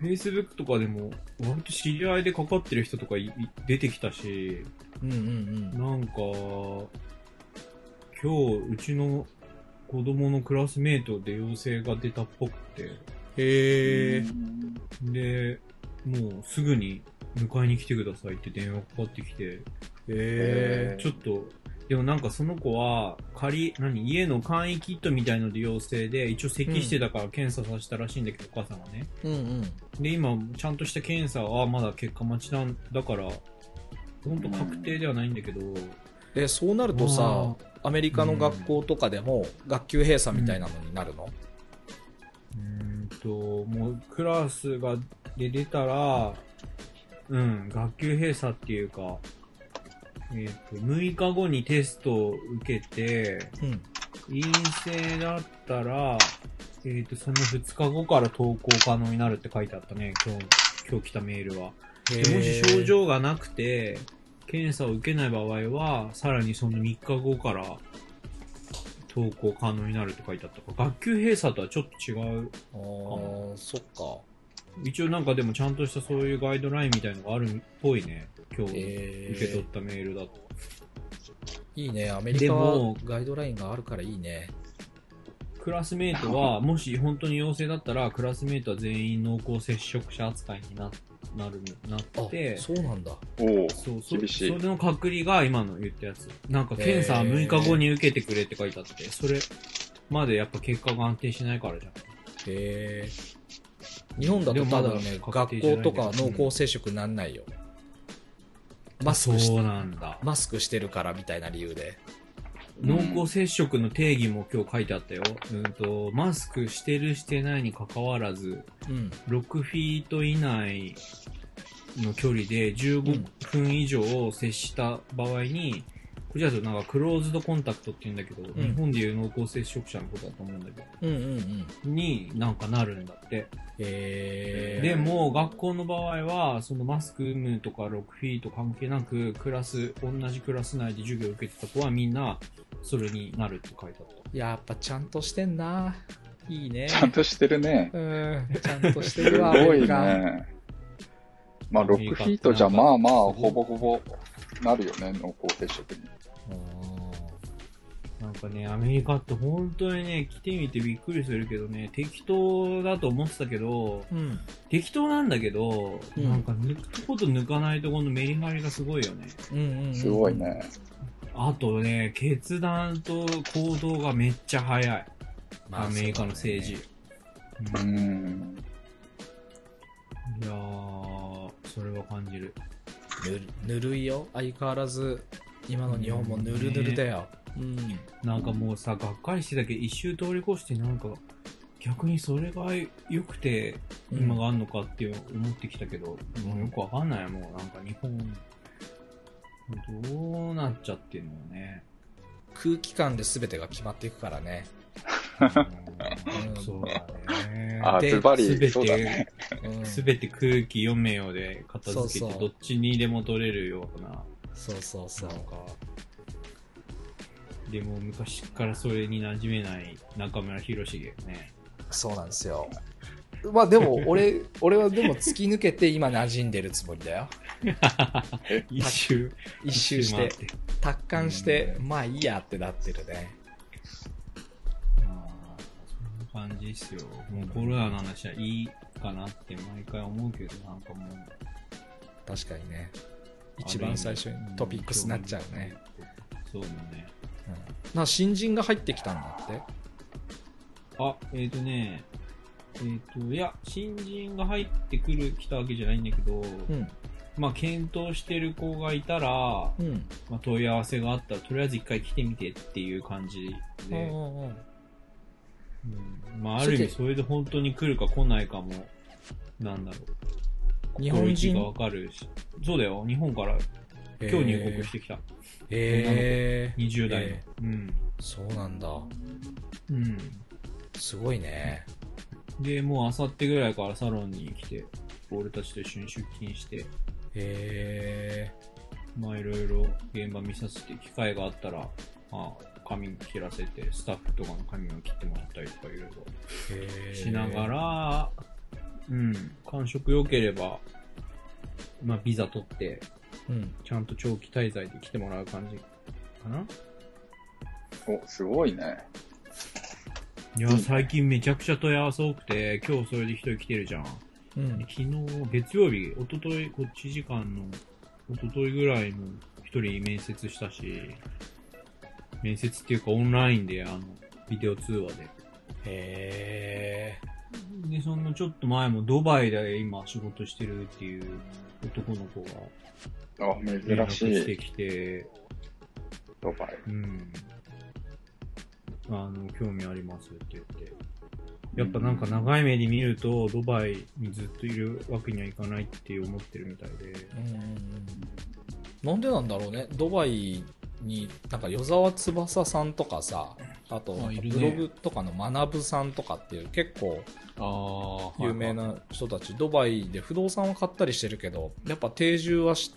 ?Facebook とかでも、割と知り合いでかかってる人とか出てきたし、うんうんうん。なんか、今日、うちの子供のクラスメイトで陽性が出たっぽくて、へえ。で、もうすぐに迎えに来てくださいって電話かかってきて、へえ。ちょっと、でもなんかその子は、仮、何、家の簡易キットみたいので陽性で、一応咳してたから検査させたらしいんだけど、お母さんがね。うんうん。で、今、ちゃんとした検査はまだ結果待ちなんだから、本当確定ではないんだけど、え、そうなるとさ、アメリカの学校とかでも学級閉鎖みたいなのになるの？うーんと、もうクラスがで出たら、うん、学級閉鎖っていうか、えっ、と、6日後にテストを受けて、うん。陰性だったら、えっ、と、その2日後から登校可能になるって書いてあったね、今日、今日来たメールは。でもし症状がなくて、検査を受けない場合は、さらにその3日後から登校可能になるって書いてあったから、学級閉鎖とはちょっと違う。あーそっか。一応なんかでもちゃんとしたそういうガイドラインみたいのがあるっぽいね。今日え受け取ったメールだと。いいね。アメリカでもはガイドラインがあるからいいね。クラスメイトは、[laughs] もし本当に陽性だったら、クラスメイトは全員濃厚接触者扱いにななるなあって、そうなんだ。おおそうそ厳しいそれの隔離が今の言ったやつ。なんか検査は6日後に受けてくれって書いてあって、それまでやっぱ結果が安定しないからじゃん。へえ。日本だとでもまだね、確学校とか濃厚接触なんないよ。マスクしそうなんだ。マスクしてるからみたいな理由で。濃厚接触の定義も今日書いてあったよ。うんと、マスクしてるしてないに関わらず、うん。6フィート以内の距離で15分以上接した場合に、じゃなんかクローズドコンタクトって言うんだけど、ん日本でいう濃厚接触者のことだと思うんだけど、うんうんうん。になんかなるんだって。へえ。で、も、学校の場合は、そのマスク有無とか6フィート関係なく、クラス、同じクラス内で授業を受けてた子はみんな、それになるって書いてあった。やっぱちゃんとしてんな。いいね。ちゃんとしてるね。うん。ちゃんとしてするわ、[laughs] ごいアメリカね。まあ、6フィートじゃまあまあ、ほぼほぼなるよね、濃厚接触に。なんかね、アメリカって本当にね、来てみてびっくりするけどね、適当だと思ってたけど、うん。適当なんだけど、うんなんか抜くとこと抜かないとこのメリハリがすごいよね。うんうんうん。すごい。ね。あとね、決断と行動がめっちゃ早い。まあアメリカの政治。ううんん。いやー、それは感じる。ぬるぬるいよ。相変わらず、今の日本もぬるぬるだよ。うん。なんかもうさ、がっかりしてたけど、一周通り越してなんか、逆にそれが良くて、今があんのかって思ってきたけど、もうよくわかんないもうなんか日本、どうなっちゃってんのね。空気感で全てが決まっていくからね。うんそうだね。あ、でズバリ、そうだね。うん。すべて空気読めよで片付けて、どっちにでも取れるような。そうそうそうなん。か、でも昔からそれに馴染めない中村博重ね。そうなんですよ。まあでも、[laughs] 俺、俺はでも突き抜けて今馴染んでるつもりだよ。[laughs] 一周、一周して、達観して、まあいいやってなってるね。そんな感じっすよ。もうコロナの話はいいかなって毎回思うけど、なんかもう。確かにね。一番最初にトピックスになっちゃうね。。そうだね。な新人が入ってきたんだって。あ、えっ、とね、えっ、と、いや、新人が入ってくる、来たわけじゃないんだけど、うん。まあ、検討してる子がいたら、うん。まあ、問い合わせがあったら、とりあえず一回来てみてっていう感じで、うんまあ、ある意味それで本当に来るか来ないかも、なんだろう。日本人？がわかるし。そうだよ、日本から今日入国してきた。えー、20代の。えうん。そうなんだ。うん。すごいね。で、もうあさってぐらいからサロンに来て、俺たちと一緒に出勤して、へまあいろいろ現場見させて、機会があったら、まあ、髪切らせて、スタッフとかの髪を切ってもらったりとかいろいろ。えしながら、うん、感触良ければ、まあビザ取って、うんちゃんと長期滞在で来てもらう感じかな？お、すごいね。いや、最近めちゃくちゃ問い合わせ多くて、今日それで一人来てるじゃん。うん昨日、月曜日、一昨日こっち時間の、一昨日ぐらいの一人面接したし、面接っていうかオンラインで、あの、ビデオ通話で。へで、そのちょっと前もドバイで今仕事してるっていう男の子があ、連珍絡しい。してきて、ドバイ。うん。あの、興味ありますって言って。やっぱなんか長い目で見ると、ドバイにずっといるわけにはいかないって思ってるみたいで。ーうんなんでなんだろうねドバイになんか与沢翼さんとかさあとブログとかの学さんとかっていう結構有名な人たち、ドバイで不動産を買ったりしてるけどやっぱ定住はし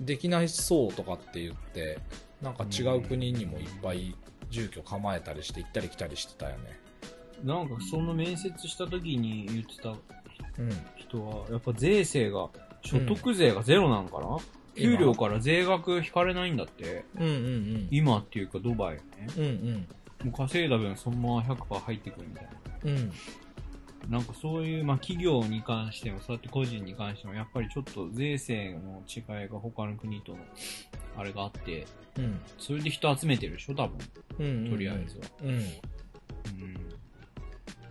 できないそうとかって言ってなんか違う国にもいっぱい住居構えたりして行ったり来たりしてたよね。なんかその面接した時に言ってたうん。人は、やっぱ税制が、所得税がゼロなんかな、給料から税額引かれないんだって。うんうん今っていうかドバイね。うんうん。もう稼いだ分そのまま100%入ってくるみたいな。うんうんなんかそういう、まあ企業に関しても、そうやって個人に関しても、やっぱりちょっと税制の違いが他の国との、あれがあって、うんそれで人集めてるでしょ、多分。うんとりあえずは。うんうん。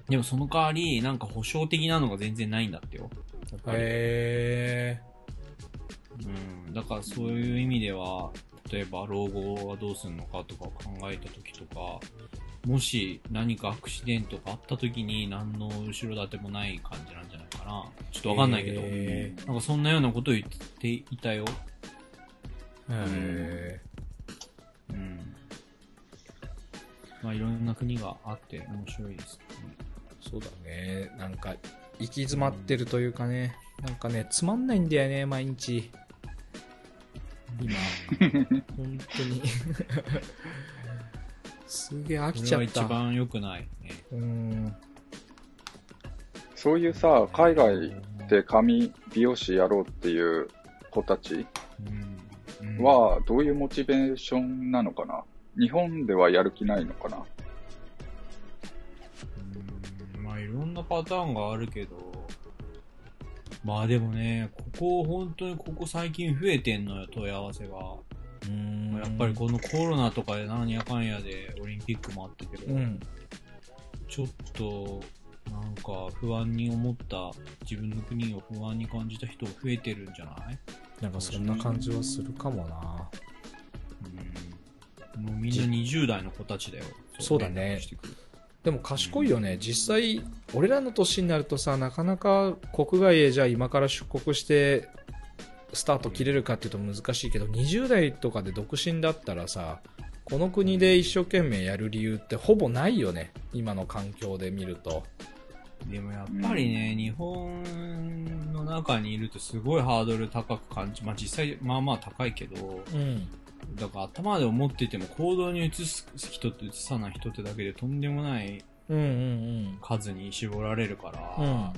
でもその代わり、なんか保証的なのが全然ないんだってよ。へうん。だからそういう意味では、例えば老後はどうするのかとかを考えた時とか、もし何かアクシデントがあった時に何の後ろ盾もない感じなんじゃないかな。ちょっとわかんないけど、へなんかそんなようなことを言っていたよ。ーへうん。まあいろんな国があって面白いですね。ーそうだねなんか行き詰まってるというかねなんかねつまんないんだよね毎日今 [laughs] 本当にすげえ飽きちゃった。番良くないね。うん。そういうさ、海外で髪美容師やろうっていう子たちは、どういうモチベーションなのかな？日本ではやる気ないのかな？うん。まあいろんなパターンがあるけど、まあでもね、ここ本当にここ最近増えてんのよ、問い合わせが。うん。やっぱりこのコロナとかで何やかんやでオリンピックもあったけど、うん。ちょっとなんか不安に思った、自分の国を不安に感じた人増えてるんじゃない？なんかそんな感じはするかもな。うん。もうみんな20代の子たちだよ。そうだね。でも賢いよね。実際俺らの年になるとさなかなか国外へじゃあ今から出国してスタート切れるかっていうと難しいけど20代とかで独身だったらさこの国で一生懸命やる理由ってほぼないよね。今の環境で見ると。でもやっぱりね、日本の中にいるとすごいハードル高く感じ、まあ実際まあまあ高いけど、うん。だから頭で思ってても行動に移す人と移さない人ってだけでとんでもないうんうん。数に絞られるから、うん。うん。やっ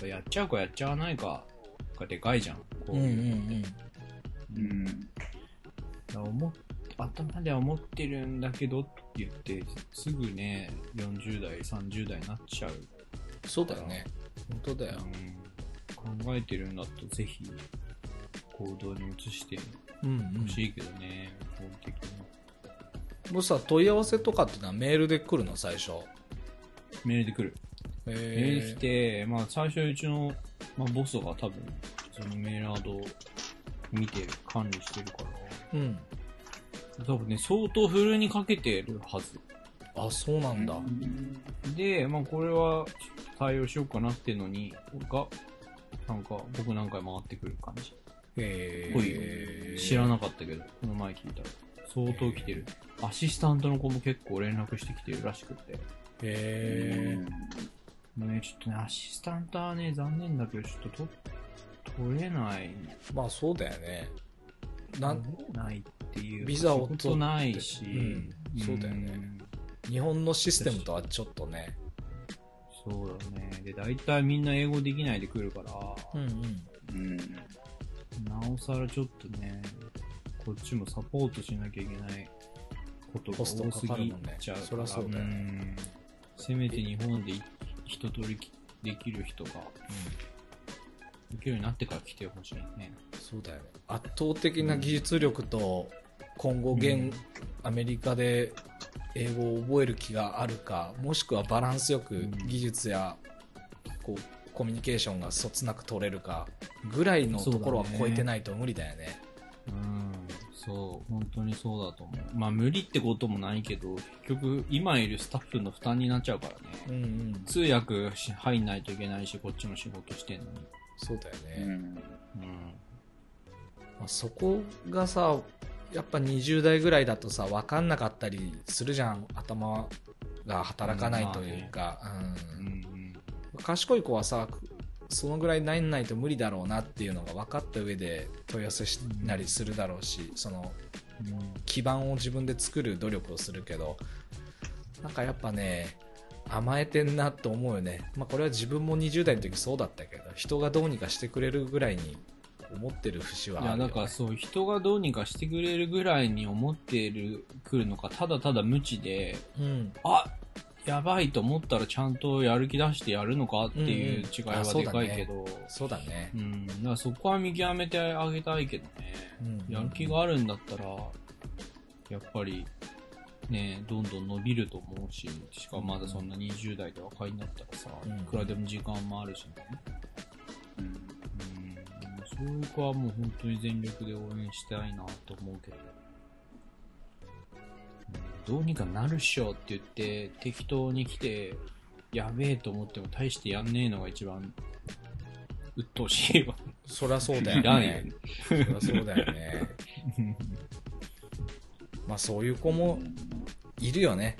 ぱやっちゃうかやっちゃわないかがでかいじゃん。こううんうんういうのって。んうん。だから思っ頭では思ってるんだけどって言って、すぐね、40代、30代になっちゃう。そうだよね本当だようん、考えてるんだとぜひ行動に移してうんうんほしいけどね、基本的に。もうさ、問い合わせとかってのはメールで来るの、最初。メールで来る。メメール来て、まあ最初うちの、まあ、ボスが多分、そのメールアドを見てる、管理してるから、うん。多分ね、相当フルにかけてるはず。あ、そうなんだ。で、まあこれは対応しようかなってのに、が、なんか僕何回回ってくる感じ。へえ。知らなかったけど、この前聞いたら。相当来てる。アシスタントの子も結構連絡してきてるらしくて。へえ。ね、ちょっとね、アシスタントはね、残念だけど、ちょっとと取れない。まあそうだよね。なん、取れないっていうか。ビザを取ってないし、うんそうだよねん日本のシステムとはちょっとね。そうだね。で、大体みんな英語できないで来るから、うんうん。うん。なおさらちょっとね、こっちもサポートしなきゃいけないことが多すぎちゃうから。そりゃそうだよねんせめて日本で一通りできる人が、できるようになってから来てほしいね。そうだよね。圧倒的な技術力と、今後現、うんアメリカで英語を覚える気があるか、もしくはバランスよくうん技術や、こう、コミュニケーションがそつなく取れるか、ぐらいのところは超えてないと無理だよね。うん、そう、本当にそうだと思う。まあ無理ってこともないけど、結局今いるスタッフの負担になっちゃうからね。うんうん。通訳し入んないといけないし、こっちも仕事してんのに。そうだよね。うん。うん。まあ、そこがさ、やっぱ20代ぐらいだとさ、分かんなかったりするじゃん。頭が働かないというか。うんうんうん。賢い子はさそのぐらいないんないと無理だろうなっていうのが分かった上で問い合わせなりするだろうしそのうん基盤を自分で作る努力をするけどなんかやっぱね甘えてんなと思うよね、まあ、これは自分も20代の時そうだったけど人がどうにかしてくれるぐらいに思ってる節はいあや、るよ、ね、だからそう、人がどうにかしてくれるぐらいに思ってる、くるのか、ただただ無知で、うん。あやばいと思ったらちゃんとやる気出してやるのかっていう違いはうんうん。あそうでだね。かいけど、そうだね。う、ん、だからそこは見極めてあげたいけどね。うんやる気があるんだったら、やっぱり、ね、どんどん伸びると思うし、しかもまだそんな20代で若いんだったらさ、うんいくらでも時間もあるしね。うん。うん、そういう子はもう本当に全力で応援したいなと思うけど。うんどうにかなるっしょって言って、適当に来て、やべえと思っても大してやんねえのが一番、鬱陶しいわ。そりゃそうだよね。そりゃそうだよね。[laughs] まあそういう子もいるよね。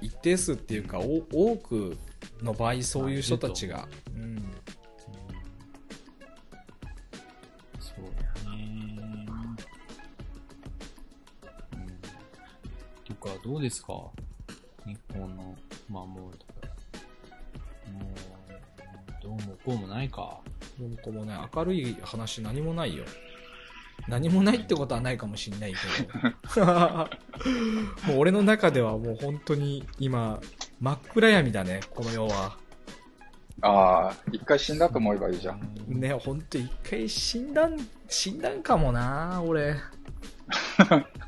一定数っていうかお多くの場合そういう人たちが、うん、ていうか、どうですか？日本の、まあもう、もう、どうもこうもないか。どうもこうもね明るい話何もないよ。何もないってことはないかもしんないけど。[laughs] もう俺の中ではもう本当に今真っ暗闇だねこの世は。ああ、一回死んだと思えばいいじゃん。ね本当一回死んだん死んだんかもな俺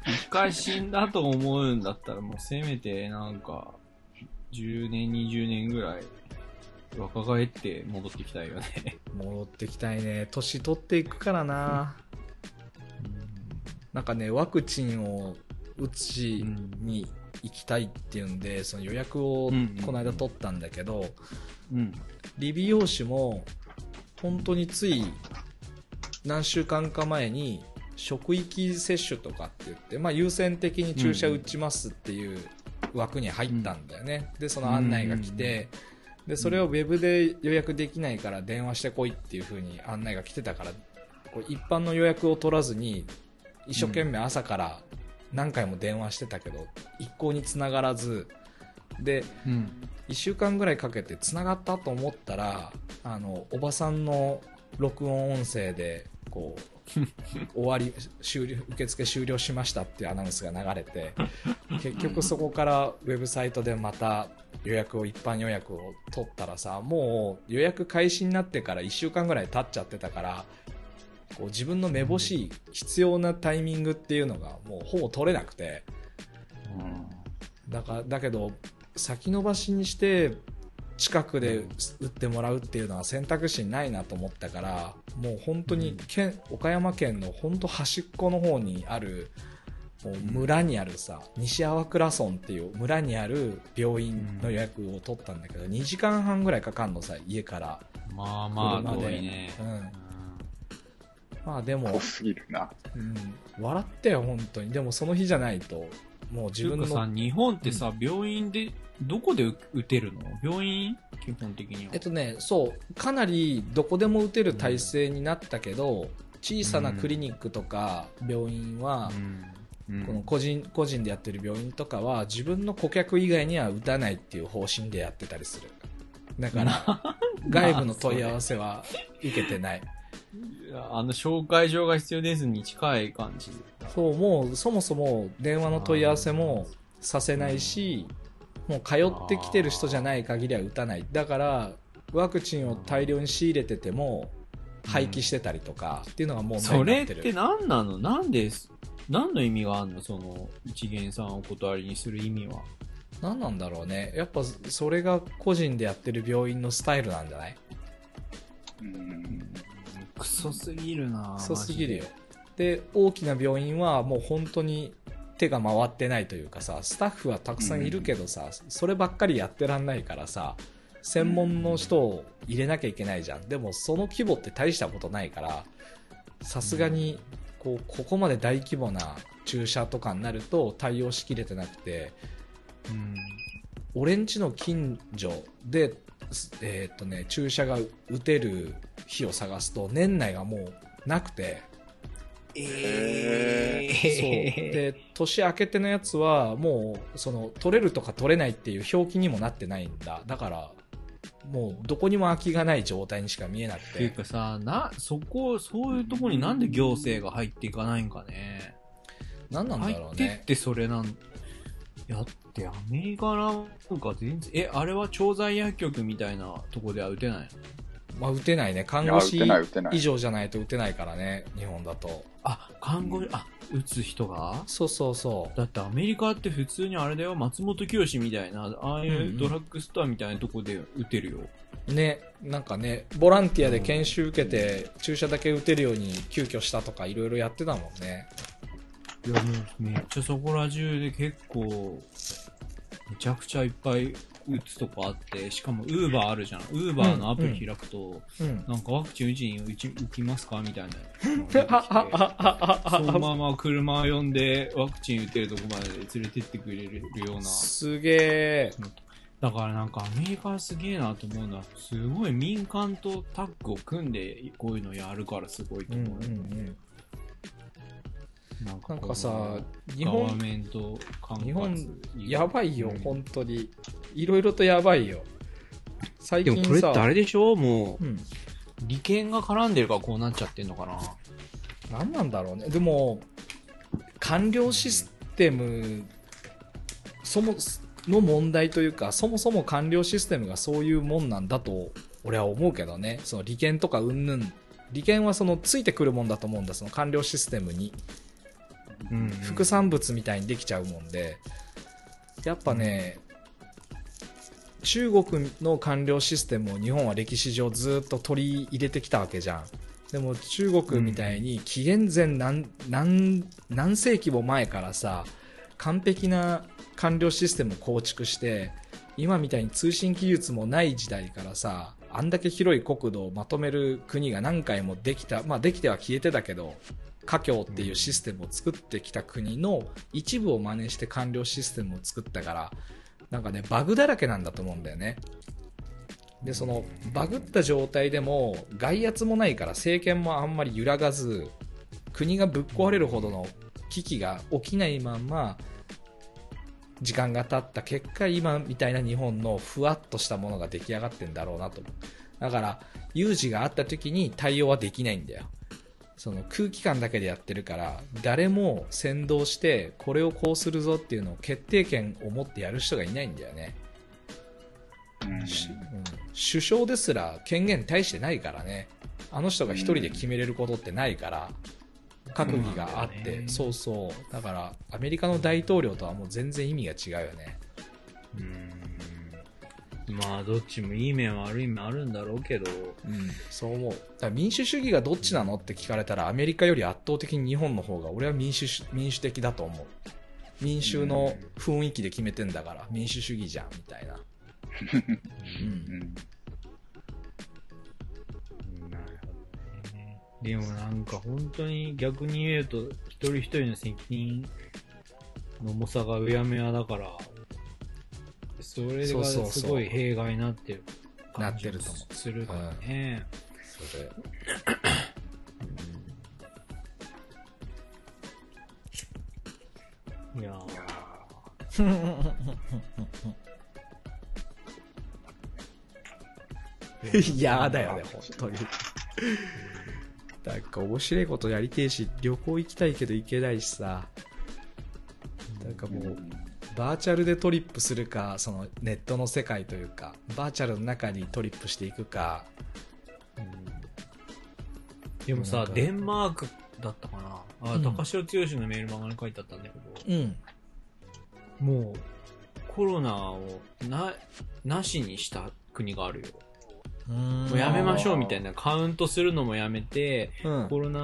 一回死んだと思うんだったら、もうせめてなんか、10年、20年ぐらい、若返って戻ってきたいよね。[laughs] 戻ってきたいね年取っていくからななんかねワクチンを打ちに行きたいっていうんでその予約をうんこの間取ったんだけど、うん。理美容師も本当につい何週間か前に職域接種とかって言って、まあ、優先的に注射打ちますっていう枠に入ったんだよね、でその案内が来て、でそれをウェブで予約できないから電話してこいっていう風に案内が来てたからこう一般の予約を取らずに一生懸命朝から何回も電話してたけど一向につながらずでうん。1週間ぐらいかけてつながったと思ったらあのおばさんの録音音声でこう [laughs] 終わり終了受付終了しましたっていうアナウンスが流れて [laughs] 結局そこからウェブサイトでまた予約を一般予約を取ったらさもう予約開始になってから1週間ぐらい経っちゃってたからこう自分の目星必要なタイミングっていうのがもうほぼ取れなくて。だからだけど先延ばしにして近くで打ってもらうっていうのは選択肢ないなと思ったからもう本当に県、岡山県の本当端っこの方にあるもう村にあるさ、西粟倉村っていう村にある病院の予約を取ったんだけど、2時間半ぐらいかかんのさ家から。まあまあ、遠いね。うん。まあでも遠、すぎるな。うん、笑ったよ本当に。でもその日じゃないともう自分のさ、日本ってさ、病院で、どこで打てるの？病院？基本的には。えっとね、そう、かなりどこでも打てる体制になったけど、小さなクリニックとか病院は、この個人個人でやってる病院とかは自分の顧客以外には打たないっていう方針でやってたりする。だから外部の問い合わせは受けてない。[laughs] あの、紹介状が必要ですに近い感じ。そうもうそもそも電話の問い合わせもさせないしもう通ってきてる人じゃない限りは打たない。だからワクチンを大量に仕入れてても廃棄してたりとかっていうのがもうそれっなってる。て何なの？なんで、何の意味があんの？その、一元さんをお断りにする意味は。何なんだろうね。やっぱそれが個人でやってる病院のスタイルなんじゃない？うん。クソすぎるなクソすぎるよ。マで大きな病院はもう本当に手が回ってないというかさスタッフはたくさんいるけどさ、そればっかりやってらんないからさ専門の人を入れなきゃいけないじゃんでもその規模って大したことないからさすがにこうここまで大規模な注射とかになると対応しきれてなくてうん。俺んちの近所で、えーっとね、注射が打てる日を探すと年内がもうなくてへそう。で年明けてのやつはもうその取れるとか取れないっていう表記にもなってないんだ。だからもうどこにも空きがない状態にしか見えなくっていうてかさ、な、そこ、そういうところになんで行政が入っていかないんかね。何なん入だろうね。ってってそれなん、やってアメリカなんか全然、え、あれは調剤薬局みたいなとこでは打てないの？まあ、打てないね。看護師打てない、打てない。以。上じゃないと打てないからね。日本だと。あ、看護、あ、打つ人が？そうそうそう。だってアメリカって普通にあれだよ、松本清みたいな、ああいうドラッグストアみたいなとこで打てるよ。ね、なんかね、ボランティアで研修受けて、注射だけ打てるように急遽したとか、いろいろやってたもんね。いや、もうめっちゃそこら中で結構、めちゃくちゃいっぱい打つとこあって、しかもウーバーあるじゃん。ウーバーのアプリ開くと、うん。なんかワクチン打ちに打ち打きますか？みたいな。そのまま車呼んでワクチン打てるとこまで連れてってくれるような。すげえ。だからなんかアメリカはすげえなと思うのは、すごい民間とタッグを組んでこういうのやるからすごいとうんうん思う。うん。なんかなんかさ、日本、日本、やばいようん、本当に。いろいろとやばいよ。最近さ、でもこれってあれでしょ？もう、うん。利権が絡んでるからこうなっちゃってんのかな何なんだろうね。でも、官僚システム、そも、の問題というか、そもそも官僚システムがそういうもんなんだと、俺は思うけどね。その利権とかうんぬん。利権はそのついてくるもんだと思うんだ、その官僚システムに。うん副産物みたいにできちゃうもんで、やっぱね、中国の官僚システムを日本は歴史上ずっと取り入れてきたわけじゃん。でも中国みたいに紀元前何何何世紀も前からさ、完璧な官僚システムを構築して、今みたいに通信技術もない時代からさ、あんだけ広い国土をまとめる国が何回もできた、まあできては消えてたけど、華僑っていうシステムを作ってきた国の一部を真似して官僚システムを作ったから、なんかね、バグだらけなんだと思うんだよね。で、その、バグった状態でも、外圧もないから政権もあんまり揺らがず、国がぶっ壊れるほどの危機が起きないまま、時間が経った結果、今みたいな日本のふわっとしたものが出来上がってんだろうなと思う。だから、有事があった時に対応はできないんだよ。その空気感だけでやってるから誰も先導してこれをこうするぞっていうのを決定権を持ってやる人がいないんだよね、うんしうん首相ですら権限大してないからねあの人が一人で決めれることってないから閣議があって、そうそうそう。だから、アメリカの大統領とはもう全然意味が違うよね。うん。まあ、どっちもいい面悪い面あるんだろうけど、うん、そう思う。だ民主主義がどっちなのって聞かれたら、アメリカより圧倒的に日本の方が、俺は民主主民主的だと思う。民衆の雰囲気で決めてんだから、民主主義じゃん、みたいな。う。うんん。なるほどね。でもなんか本当に逆に言うと、一人一人の責任の重さがうやむやだから、それがすごい弊害になってる感じなってると思うするからね。それ。いやー [laughs] 嫌だよね、[laughs] 本当に。なんか面白いことやりてえし、旅行行きたいけど行けないしさ。なんかもう、バーチャルでトリップするか、そのネットの世界というか、バーチャルの中にトリップしていくか、でもさデンマークだったかな。あ、うん。高城剛のメール漫画に書いてあったんだけど、うん。もう、コロナをな、なしにした国があるよ。もうやめましょうみたいな、カウントするのもやめて、うんコロナ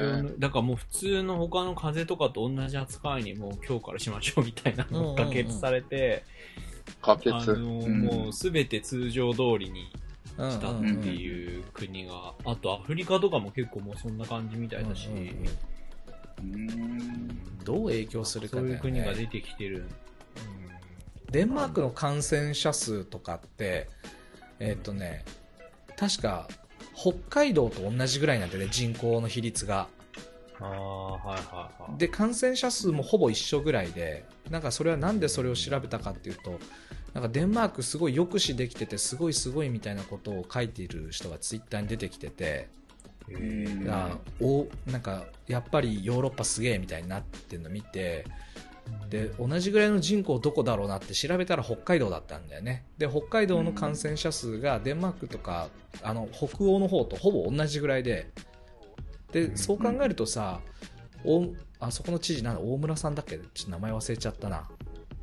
用の、だからもう普通の他の風邪とかと同じ扱いにもう今日からしましょうみたいなのが可決されて、可決。あの、うんもうすべて通常通りにうんしたっていう国が、あとアフリカとかも結構もうそんな感じみたいだし、うんうんうんうんどう影響するかそういう。国が出てきてる。デンマークの感染者数とかって、えっ、とね、確か北海道と同じぐらいなんでね、人口の比率が。ああ、はいはいはい。で、感染者数もほぼ一緒ぐらいで、なんかそれはなんでそれを調べたかっていうと、なんかデンマークすごい抑止できてて、すごいすごいみたいなことを書いている人がツイッターに出てきてて、なんかやっぱりヨーロッパすげえみたいになってるの見て、で同じぐらいの人口どこだろうなって調べたら北海道だったんだよね。で北海道の感染者数がデンマークとかあの北欧の方とほぼ同じぐらいで。でそう考えるとさおあそこの知事なんだ大村さんだっけ？ちょっと名前忘れちゃったな、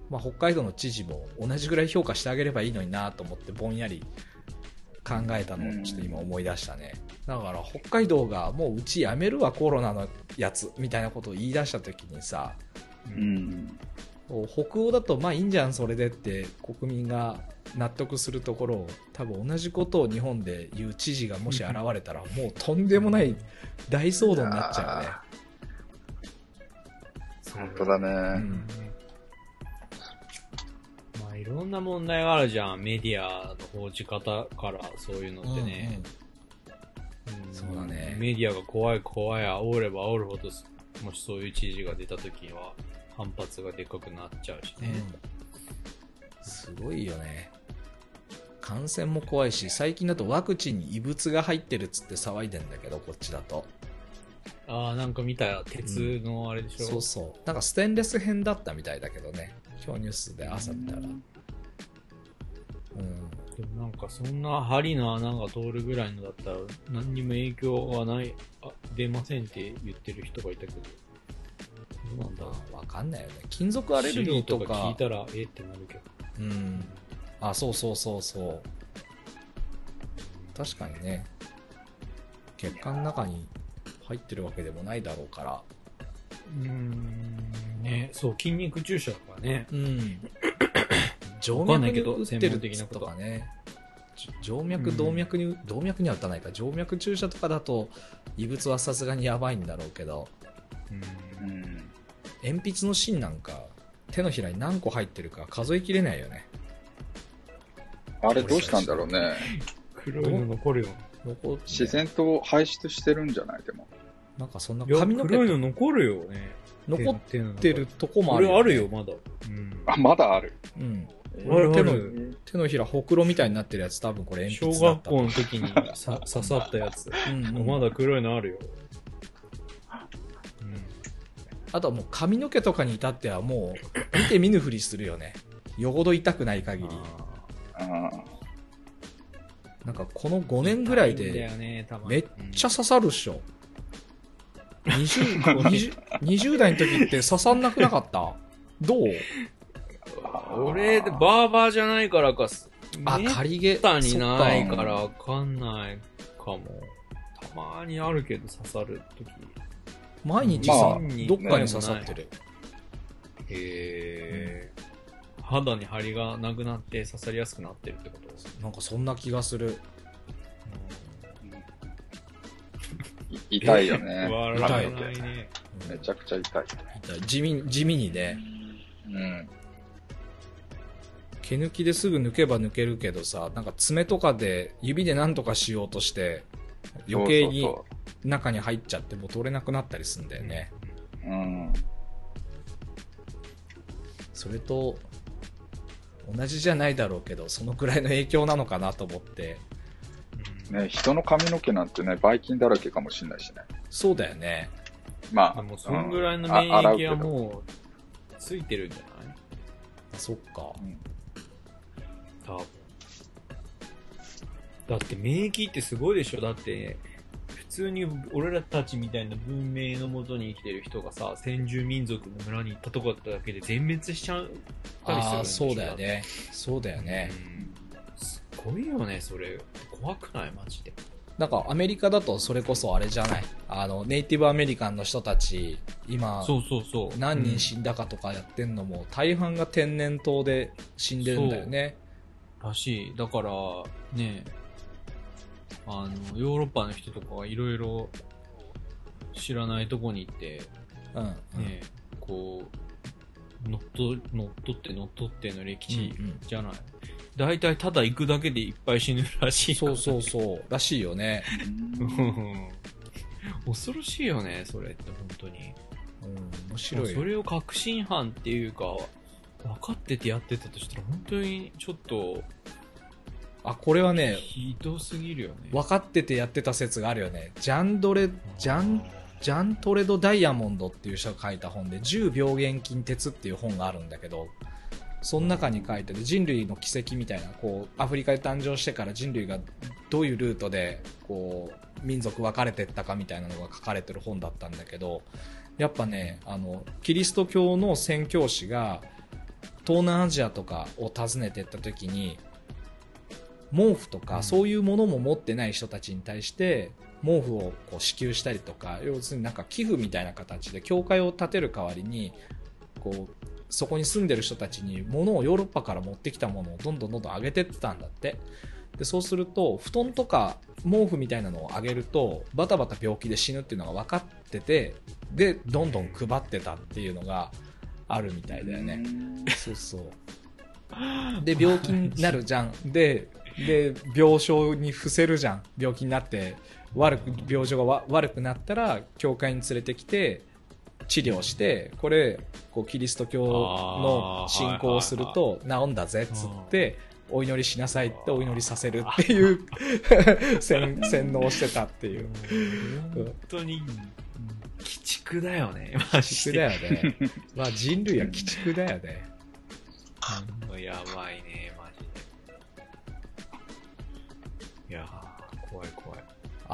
まあ、北海道の知事も同じぐらい評価してあげればいいのになと思ってぼんやり考えたのをちょっと今思い出したね。だから北海道がもううちやめるわコロナのやつみたいなことを言い出した時にさうん。北欧だとまあいいんじゃんそれでって国民が納得するところを多分同じことを日本で言う知事がもし現れたらもうとんでもない大騒動になっちゃうね本当だね。うんまあいろんな問題があるじゃん。メディアの報じ方からそういうのってね。んそうだねメディアが怖い怖い煽れば煽るほど、もしそういう知事が出た時には反発がでかくなっちゃうしね。うんすごいよね感染も怖いし最近だとワクチンに異物が入ってるっつって騒いでんだけどこっちだとああ、なんか見たよ。鉄のあれでしょ。そうそうなんかステンレス編だったみたいだけどね今日ニュースで朝見たらうんでもなんかそんな針の穴が通るぐらいのだったら何にも影響はない、あ出ませんって言ってる人がいたけど。どうなん。だろう。わかんないよね。金属アレルギーと素人が聞かいたら、えってなるけど。うん。あそうそうそうそう。確かにね。血管の中に入ってるわけでもないだろうから。うーん、ね、そう、筋肉注射だからね。うん。静 [coughs] わかんない脈にけど打ってるなこととかね。じ静脈動脈に、動脈には打たないか。静脈注射とかだと異物はさすがにやばいんだろうけど。うん。うん。鉛筆の芯なんか手のひらに何個入ってるか数えきれないよねあれどうしたんだろうね。黒いの残るよ。残って自然と排出してるんじゃない？でも。なんかそんないや、髪の毛黒いの残るよね。残ってるとこもあこるよ、ね、れあるよ、まだ。うん。あ、まだある。うん手のる。手のひらほくろみたいになってるやつ多分これ小鉛筆だった学校の時にさ刺さったやつ。うんうんまだ黒いのあるよ。あとはもう髪の毛とかに至ってはもう見て見ぬふりするよね。よほど痛くない限り。あなんかこの5年ぐらいでめっちゃ刺さるっしょ。20, 20, 20代の時って刺さんなくなかった？どう？俺、バーバーじゃないからか、あ、仮毛。たにないからわかんないかも。たまにあるけど刺さるとき。毎日さ、まあどっかに刺さってる。へー。肌に張りがなくなって刺さりやすくなってるってこと？ですなんかそんな気がする。い痛いよね。笑痛いね。めちゃくちゃ痛い。地味地味にね、うん。毛抜きですぐ抜けば抜けるけどさ、なんか爪とかで指で何とかしようとして、余計にそ中に入っちゃってもう取れなくなったりするんだよね。うん。それと、同じじゃないだろうけど、そのくらいの影響なのかなと思って。ね、人の髪の毛なんてね、ばい菌だらけかもしれないしね。そうだよね。まあ、でもそんぐらいのうん免疫はもうついてるんじゃない？あそっか。うん多分。だって免疫ってすごいでしょ？だって、普通に俺らたちみたいな文明のもとに生きてる人がさ、先住民族の村に行ったとこだっただけで全滅しちゃったりするんあそうだよ。ね。そうだよね。うんすごいよね、それ。怖くないマジで。なんかアメリカだとそれこそあれじゃない？あの、ネイティブアメリカンの人たち、今、そうそうそう。何人死んだかとかやってんのも、大半が天然痘で死んでるんだよね。らしい。だから、ね、あの、ヨーロッパの人とかはいろいろ知らないとこに行って、うん。うんね、こう、乗っと、乗っ取って乗っ取っての歴史うんうんじゃない。大体ただ行くだけでいっぱい死ぬらしい。そうそうそう。らしいよね。うん恐ろしいよね、それって本当に。うん、面白いよ。それを確信犯っていうか、分かっててやってたとしたら本当にちょっと、あ、これはね、ひどすぎるよね。分かっててやってた説があるよね。ジャンドレ、ジャン、ジャントレド・ダイヤモンドっていう人が書いた本で、10病原菌鉄っていう本があるんだけど、その中に書いてて人類の奇跡みたいな、こう、アフリカで誕生してから人類がどういうルートで、こう、民族分かれてったかみたいなのが書かれてる本だったんだけど、やっぱね、あの、キリスト教の宣教師が、東南アジアとかを訪ねてった時に、毛布とか、うんそういうものも持ってない人たちに対して、毛布をこう支給したりとか、要するになんか寄付みたいな形で、教会を建てる代わりに、こう、そこに住んでる人たちに物をヨーロッパから持ってきたものをどんどんどんどん上げてってたんだって。で、そうすると、布団とか毛布みたいなのをあげると、バタバタ病気で死ぬっていうのが分かってて、で、どんどん配ってたっていうのがあるみたいだよね。そうそう。で、病気になるじゃん。で、で、病床に伏せるじゃん。病気になって、悪く、病状がわ悪くなったら、教会に連れてきて、治療して、これ、こう、キリスト教の信仰をすると治んだぜ、つって、お祈りしなさいってお祈りさせるっていう洗 [laughs] 洗脳してたっていう。本当に、鬼畜だよね、マ鬼。畜だよね。まあ人類は鬼畜だよね。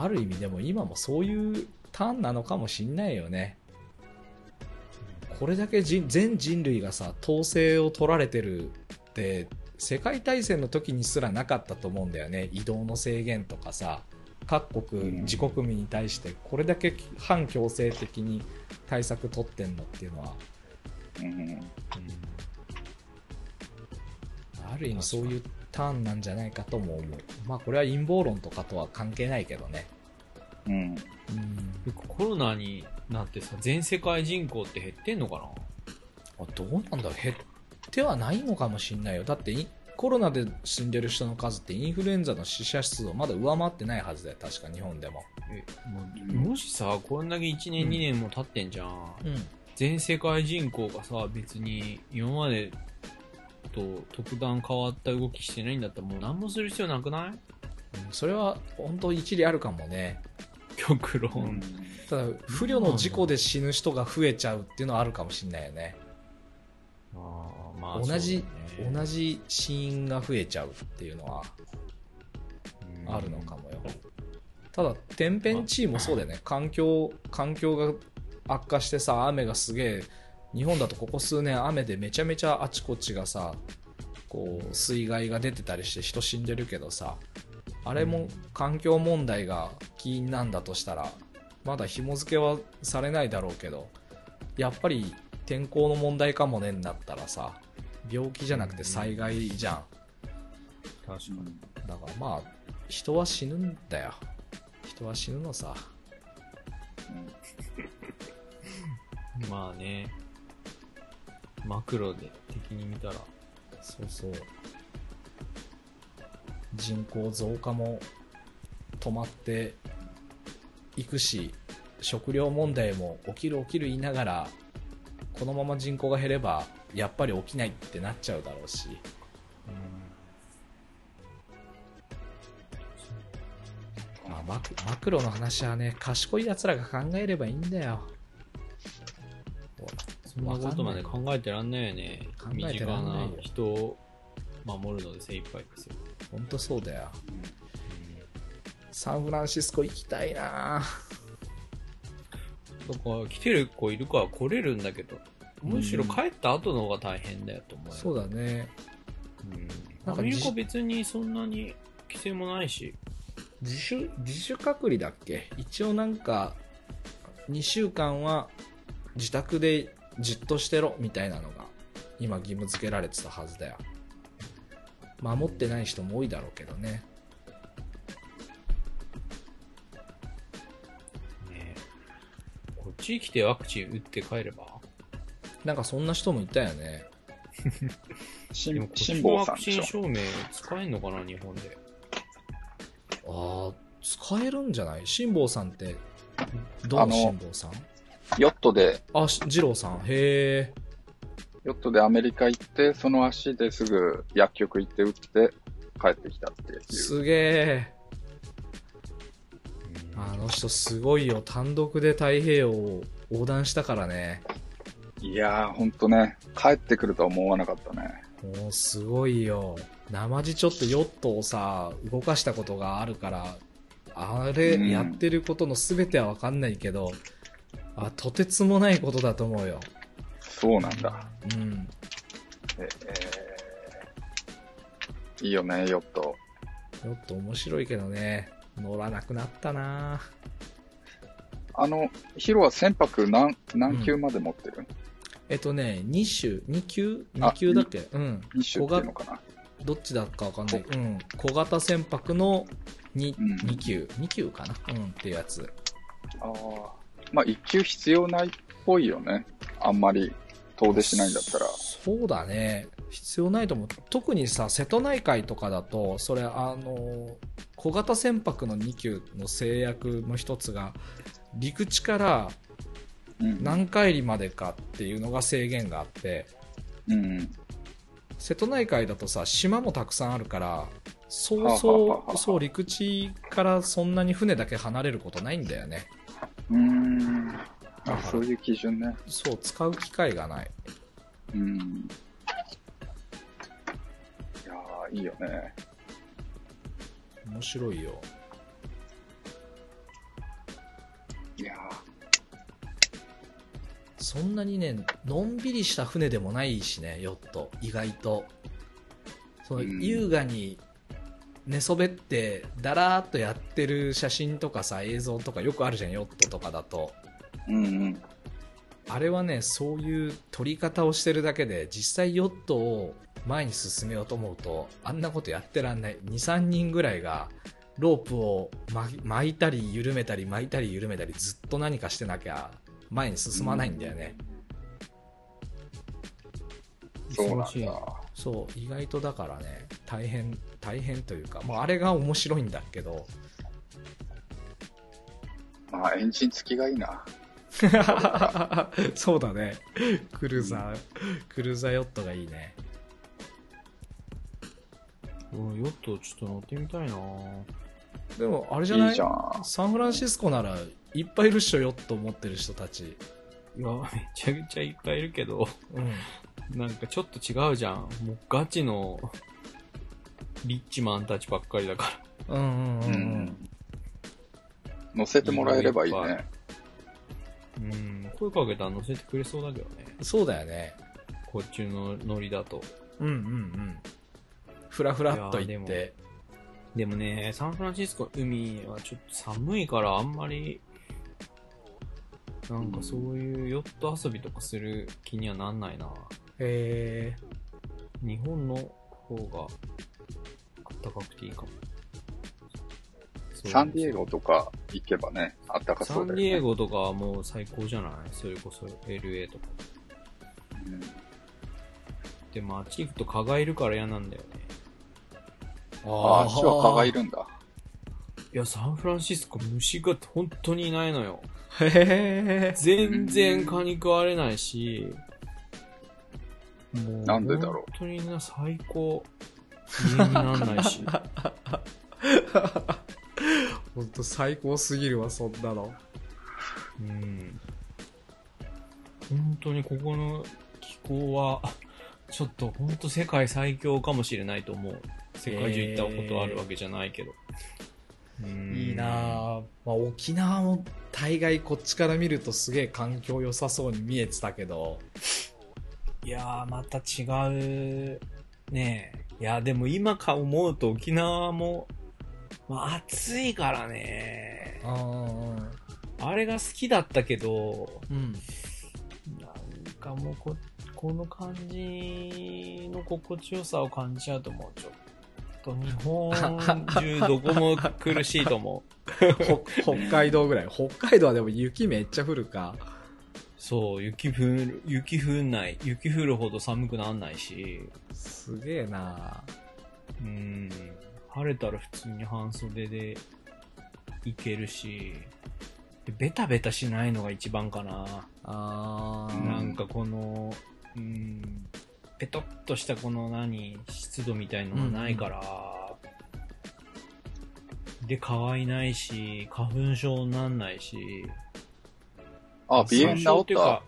ある意味でも今もそういうターンなのかもしんないよね。これだけ人全人類がさ、統制を取られてるって、世界大戦の時にすらなかったと思うんだよね。移動の制限とかさ、各国、うん自国民に対してこれだけ反強制的に対策取ってんのっていうのは、うんある意味そういうターンなんじゃないかとも思う。まあこれは陰謀論とかとは関係ないけどね。うん。うん。コロナになってさ、全世界人口って減ってんのかな？あどうなんだろう。減ってはないのかもしれないよ。だっていコロナで死んでる人の数ってインフルエンザの死者数をまだ上回ってないはずだよ。確か日本でも。えももしさ、こんだけ1年、うん。2年も経ってんじゃん。うん。全世界人口がさ、別に今までと特段変わった動きしてないんだったらもう何もする必要なくない？それは本当一理あるかもね極論。うん。ただ不慮の事故で死ぬ人が増えちゃうっていうのはあるかもしれないよね。あーまあ同じ、同じ死因が増えちゃうっていうのはあるのかもよ。ただ天変地異もそうだよね。環境環境が悪化してさ雨がすげえ日本だとここ数年雨でめちゃめちゃあちこちがさこう水害が出てたりして人死んでるけどさあれも環境問題が起因なんだとしたらまだ紐付けはされないだろうけどやっぱり天候の問題かもねになったらさ病気じゃなくて災害じゃん確かに。だからまあ人は死ぬんだよ人は死ぬのさ [laughs] まあね。マクロで敵に見たら。そうそう人口増加も止まっていくし食料問題も起きる起きる言いながらこのまま人口が減ればやっぱり起きないってなっちゃうだろうしまあマクマクロの話はね賢い奴らが考えればいいんだよそんなことまで考えてらんないよね。考えて身近らんないよな人を守るので精一杯ですよ。ほんとそうだよサンフランシスコ行きたいなだから来てる子いるから来れるんだけど、むしろ帰った後の方が大変だよと思うよ。そうだねうん。なんかアメリカ別にそんなに規制もないし。自主自主隔離だっけ？一応なんか2週間は自宅でじっとしてろみたいなのが今義務付けられてたはずだよ守ってない人も多いだろうけどね。ねこっち来てワクチン打って帰れば？なんかそんな人もいたよね。[laughs] でもこっち辛のワク。チン証明使えんのかな、日本で。ああ使えるんじゃない？辛坊さんってどの辛坊さん？ヨットで、あし二郎さん。へえヨットでアメリカ行って、その足ですぐ薬局行って打って帰ってきたっていう。すげえ。あの人すごいよ。単独で太平洋を横断したからね。いやー、ほんとね、帰ってくるとは思わなかったね。もうすごいよ。生地ちょっとヨットをさ動かしたことがあるからあれうん。やってることの全ては分かんないけど、あとてつもないことだと思うよそうなんだ。うんえーいいよね、ヨット。ヨット面白いけどね乗らなくなったなあの、ヒロは船舶何、何級まで持ってる、えっとね2種2級？あ ?2 級だっけ？うん二種っていうのかなどっちだかわかんない。うん。小型船舶の 2, うん2級。2級かな？うん。っていうやつ。ああ。まあ、一級必要ないっぽいよね。あんまり遠出しないんだったら。そうだね。必要ないと思う。特にさ、瀬戸内海とかだと、それ、あの、小型船舶の2級の制約の一つが、陸地からうん。何海里までかっていうのが制限があって、うん。瀬戸内海だとさ、島もたくさんあるから、そうそう、あそう、陸地からそんなに船だけ離れることないんだよね。うーん。あ、そういう基準ね。そう、使う機会がない。うん。いやー、いいよね。面白いよ。いやそんなにね、のんびりした船でもないしね、ヨット。意外と。そのうん優雅に寝そべって、だらーっとやってる写真とかさ、映像とかよくあるじゃん、ヨットとかだと。ー。うんうん。あれはね、そういう撮り方をしてるだけで、実際ヨットを前に進めようと思うと、あんなことやってらんない。2、3人ぐらいが、ロープを巻巻いたり緩めたり巻いたり緩めたりずっと何かしてなきゃ前に進まないんだよね。そうなん忙しいだ。そう、意外とだからね、大変、大変というか、もうあれが面白いんだけど、まあ、エンジン付きがいいな。[laughs] そうだね。クルーザー、クルーザーヨットがいいね。うんヨットちょっと乗ってみたいなでも、あれじゃない？いいじゃん。サンフランシスコならいっぱいいるっしょ、ヨット持ってる人たち。いや、めちゃくちゃいっぱいいるけど、うん。なんかちょっと違うじゃん。もうガチの、リッチマンたちばっかりだから。うんうんうんううんん。乗せてもらえればいいね。うん。声かけたら乗せてくれそうだけどね。そうだよね。こっちのノリだと。うんうんうん。ふらふらっと行って。でもね、サンフランシスコ海はちょっと寒いからあんまり、なんかそういうヨット遊びとかする気にはなんないな。へ日本の方が暖かくていいかも。そうサンディエゴとか行けばね、あったかサそうだよね。ンディエゴとかはもう最高じゃない？それこそ LA とか。うんでもあっち行くと蚊がいるから嫌なんだよね。ー。ああ、あっちは蚊がいる。るんだ。いや、サンフランシスコ虫が本当にいないのよ。へへ全然蚊に食われないし、もう、なんでだろう本当にな、最高。家になんないし。[laughs] ほんと最高すぎるわ、そんなの。うん。本当にここの気候は、ちょっと本当世界最強かもしれないと思う。世界中行ったことあるわけじゃないけど。うんいいなぁ。まあ、沖縄も大概こっちから見るとすげえ環境良さそうに見えてたけど。いやー、また違う、ねえ。いや、でも今か思うと沖縄も、まあ暑いからね。ああ。あれが好きだったけど、うん。なんかもうこ、この感じの心地よさを感じちゃうともうちょっと日本中どこも苦しいと思う。[laughs] ほ北海道ぐらい。北海道はでも雪めっちゃ降るか。そう、雪降る、雪降んない。雪降るほど寒くなんないし、すげえなうん、晴れたら普通に半袖で行けるし、でベタベタしないのが一番かな。あなんかこの、うん、ペトッとしたこの何、湿度みたいのがないから、で、乾いないし、花粉症になんないし、あ、鼻炎治った？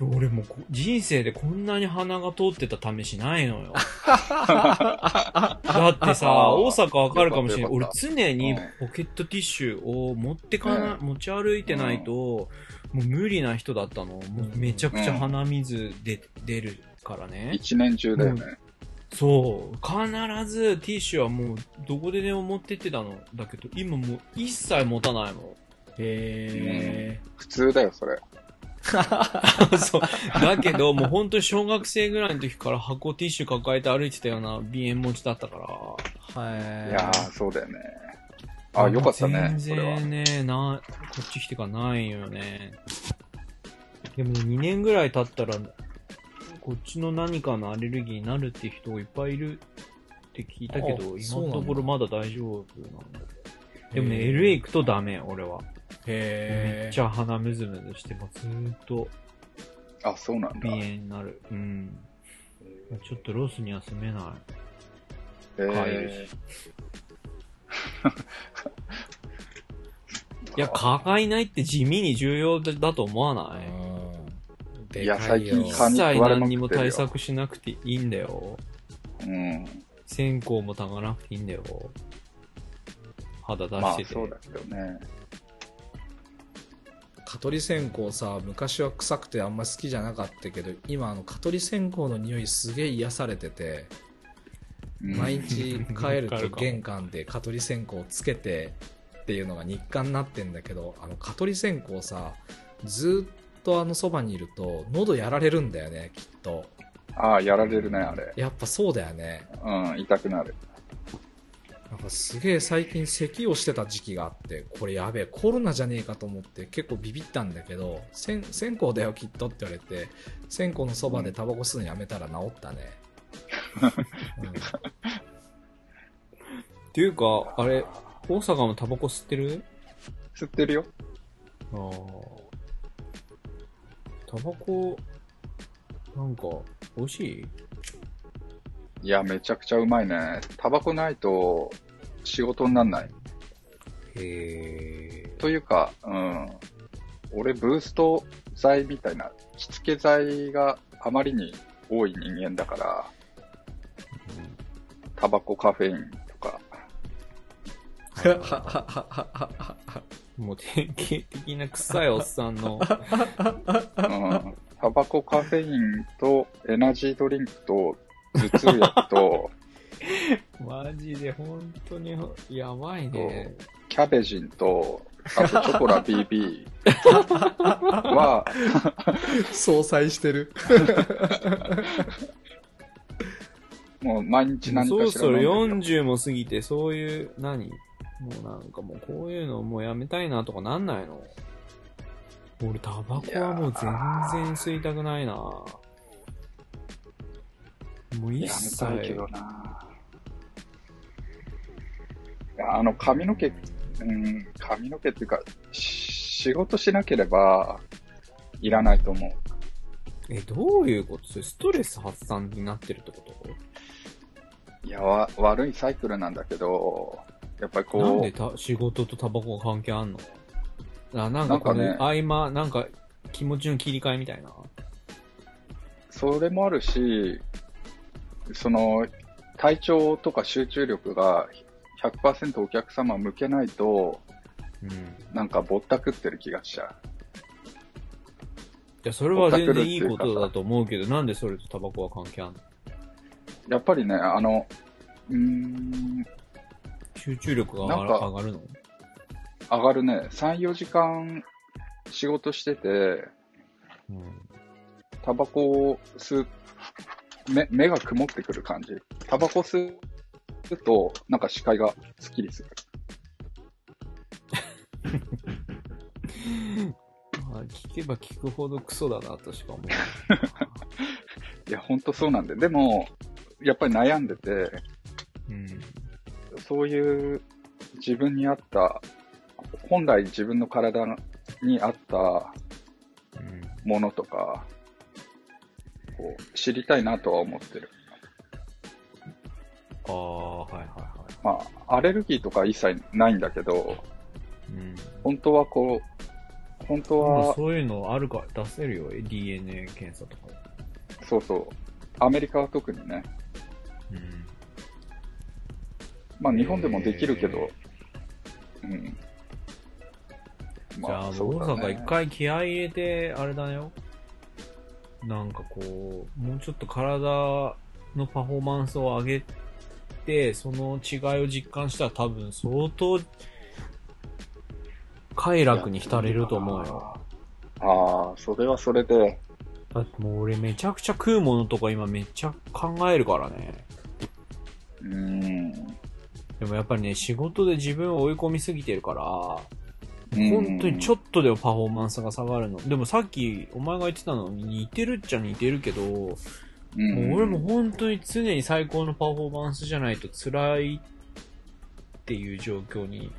俺も人生でこんなに鼻が通ってた試しないのよ。[laughs] だってさ、大阪わかるかもしれない。俺常にうんポケットティッシュを持ってかな、う持ち歩いてないと、もう無理な人だったの。もうめちゃくちゃ鼻水で、出るからね。一年中だよね。そう。必ずティッシュはもうどこででも持ってってたの。だけど、今もう一切持たないもん。へ普通だよ、それ。[laughs] そう。だけど、もう本当に小学生ぐらいの時から箱ティッシュ抱えて歩いてたような鼻炎持ちだったから。ー。はいやー、そうだよね。あ、よかったね、そ全れは。然ね、な、こっち来てからないよね。でもね、2年ぐらい経ったら、こっちの何かのアレルギーになるって人いっぱいいるって聞いたけど、あ今のところまだ大丈夫なんだ。でもね、LA 行くとダメ、俺は。めっちゃ鼻ムズムズして、もうずーっとあ、そうなんだ鼻。炎になる。うん。ちょっとロスには住めない。え帰るし。いや、蚊がいないって地味に重要だと思わない？うん。でいやかいよ最近蚊に一切食われまくってるよ何にも対策しなくていいんだよ。うん。線香もたがなくていいんだよ。肌出まあしてて。そうだけどね。蚊取り線香さ昔は臭くてあんま好きじゃなかったけど今あの蚊取り線香の匂いすげえ癒されててうん毎日帰ると玄関で蚊取り線香をつけてっていうのが日課になってんだけどあの蚊取り線香さずっとあのそばにいると喉やられるんだよねきっとああ、やられるね、あれ。やっぱそうだよねうん、痛くなる。なんかすげえ最近咳をしてた時期があってこれやべえコロナじゃねえかと思って結構ビビったんだけど線線香だよきっとって言われて線香のそばでタバコ吸うのやめたら治ったね、うんっていうか、あれ、大阪もタバコ吸ってる？吸ってるよ。ああ。タバコ、なんか、美味しい？いや、めちゃくちゃうまいね。タバコないと仕事になんない。へえ。というか、うん。俺、ブースト剤みたいな、着付け剤があまりに多い人間だから、タバコ、カフェインとか、もう典型的な臭いおっさんの、うん。タバコ、カフェインとエナジードリンクと頭痛薬と [laughs] [laughs] マジで本当にやばいね。キャベジンと、あとチョコラ BB [laughs] は、相殺してる。[laughs] もう毎日何そろそろかしら飲んでる40も過ぎて、そういう、何？もうなんかもうこういうのもうやめたいなとかなんないの？俺タバコはもう全然吸いたくないなもう一や切。めたいけどな。いやあの、髪の毛、うん、髪の毛っていうか、し仕事しなければ、いらないと思う。え、どういうこと？それストレス発散になってるってこと？いや、わ、悪いサイクルなんだけど、やっぱりなんこでた仕事とタバコが関係あんの？あなんかこのなんか合間、なんか気持ちの切り替えみたいな？う、それもあるし、その、体調とか集中力が100%お客様向けないと、うん。いなんかぼったくってる気がしちゃや、それは全然いいことだと思うけど、なんでそれとタバコは関係あんの？う。やっぱりね、あの、うーん、集中力が上がるの？上がるね。3、4時間仕事してて、うん。タバコを吸う、目、目が曇ってくる感じ。タバコ吸うと、なんか視界がスッキリする。[laughs] まあ、聞けば聞くほどクソだなとしか思う。[laughs] いや、ほんとそうなんで。でも、やっぱり悩んでて、うん。そういう自分に合った、本来自分の体に合ったうん。ものとか、こう、知りたいなとは思ってる。ああ、はいはいはまあ、アレルギーとか一切ないんだけど、い。うん。本当はこう、本当は、そういうのあるか出せるよ、DNA 検査とか。そうそう、アメリカは特にね、うん。まあ日本でもできるけど、うん。じゃあ、そうだ大阪一回気合い入れて、あれだよ。なんかこう、もうちょっと体のパフォーマンスを上げて、その違いを実感したら多分相当、快楽に浸れると思うよ。ああ、それはそれで、だってもう俺めちゃくちゃ食うものとか今めっちゃ考えるからね。うーん。でもやっぱりね、仕事で自分を追い込みすぎてるから、うん本当にちょっとでもパフォーマンスが下がるの。でもさっきお前が言ってたのに似てるっちゃ似てるけど、もう俺も本当に常に最高のパフォーマンスじゃないと辛いっていう状況に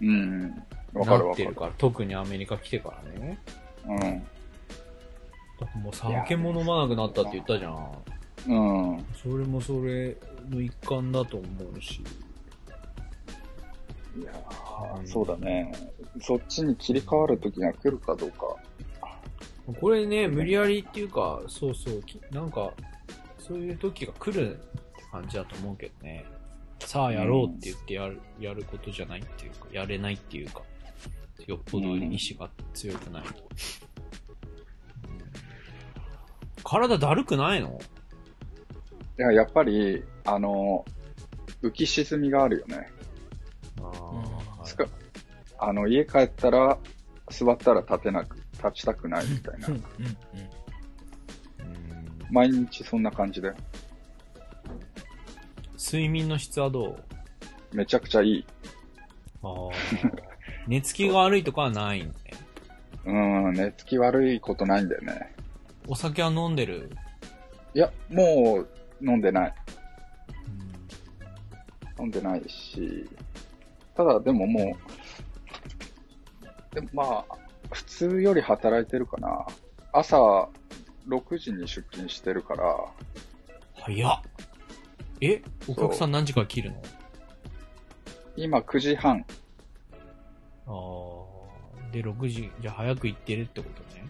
な。ってるから、特にアメリカ来てからね。うん。もう酒も飲まなくなったって言ったじゃん。うん。それもそれの一環だと思うし。いやーそうだね。そっちに切り替わる時が来るかどうか。これね、無理やりっていうか、そうそう、きなんか、そういう時が来るって感じだと思うけどね。さあやろうって言ってやる、やることじゃないっていうか、やれないっていうか、よっぽど意志が強くないと。うん体だるくないの？いや、やっぱり、あの、浮き沈みがあるよね。あーつかあの、家帰ったら、座ったら立てなく、立ちたくないみたいなうん。うんうんうん毎日そんな感じで、睡眠の質はどう？めちゃくちゃいい。あー寝つきが悪いとかはないんね。うん、寝つき悪いことないんだよね。お酒は飲んでる？いや、もう飲んでない。飲んでないし、ただでももう、でもまあ、普通より働いてるかな。朝6時に出勤してるから、早っえお客さん何時から切るの？今9時半。ああ。で、6時、じゃあ早く行ってるってことね。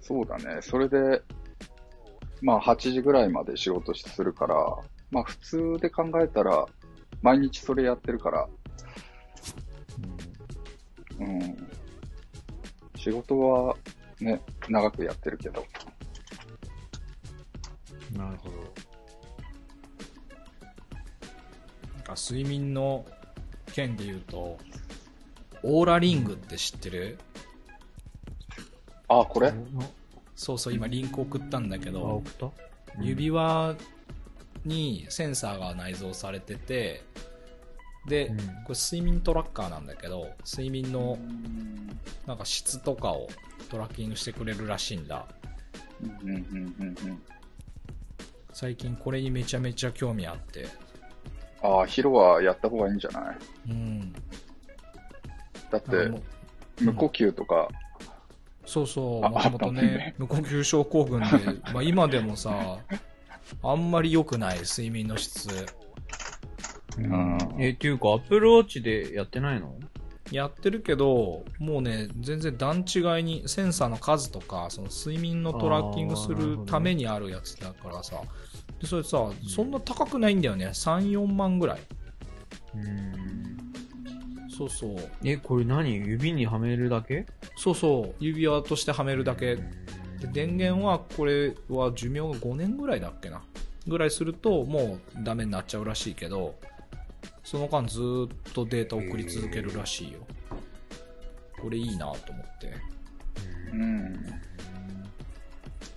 そうだね。それで、まあ8時ぐらいまで仕事するから、まあ普通で考えたら、毎日それやってるから、うん。仕事はね、長くやってるけど。なるほど。なんか睡眠の件で言うと、オーラリングって知ってる、あ、これ？そうそう、今リンク送ったんだけあ、ど送、った？指輪にセンサーが内蔵されてて、で、うんこれ睡眠トラッカーなんだけど、睡眠のなんか質とかをトラッキングしてくれるらしいんだ。うんうんうんうんうん。最近これにめちゃめちゃ興味あって。ああ、ヒロはやった方がいいんじゃない？うん。だって無呼吸とか、そうそう、あもともとあったもんねね、無呼吸症候群で、まあ今でもさ、あんまり良くない睡眠の質。うんえ、っていうか、アップルウォッチでやってないの？やってるけど、もうね、全然段違いにセンサーの数とか、その睡眠のトラッキングするためにあるやつだからさ、で、それさ、そんな高くないんだよね。3、4万ぐらい。うん。そうそう。え、これ何？指にはめるだけ？そうそう。指輪としてはめるだけ。で、電源は、これは寿命が5年ぐらいだっけな。ぐらいすると、もうダメになっちゃうらしいけど、その間ずーっとデータ送り続けるらしいよ。これいいなと思って。うん。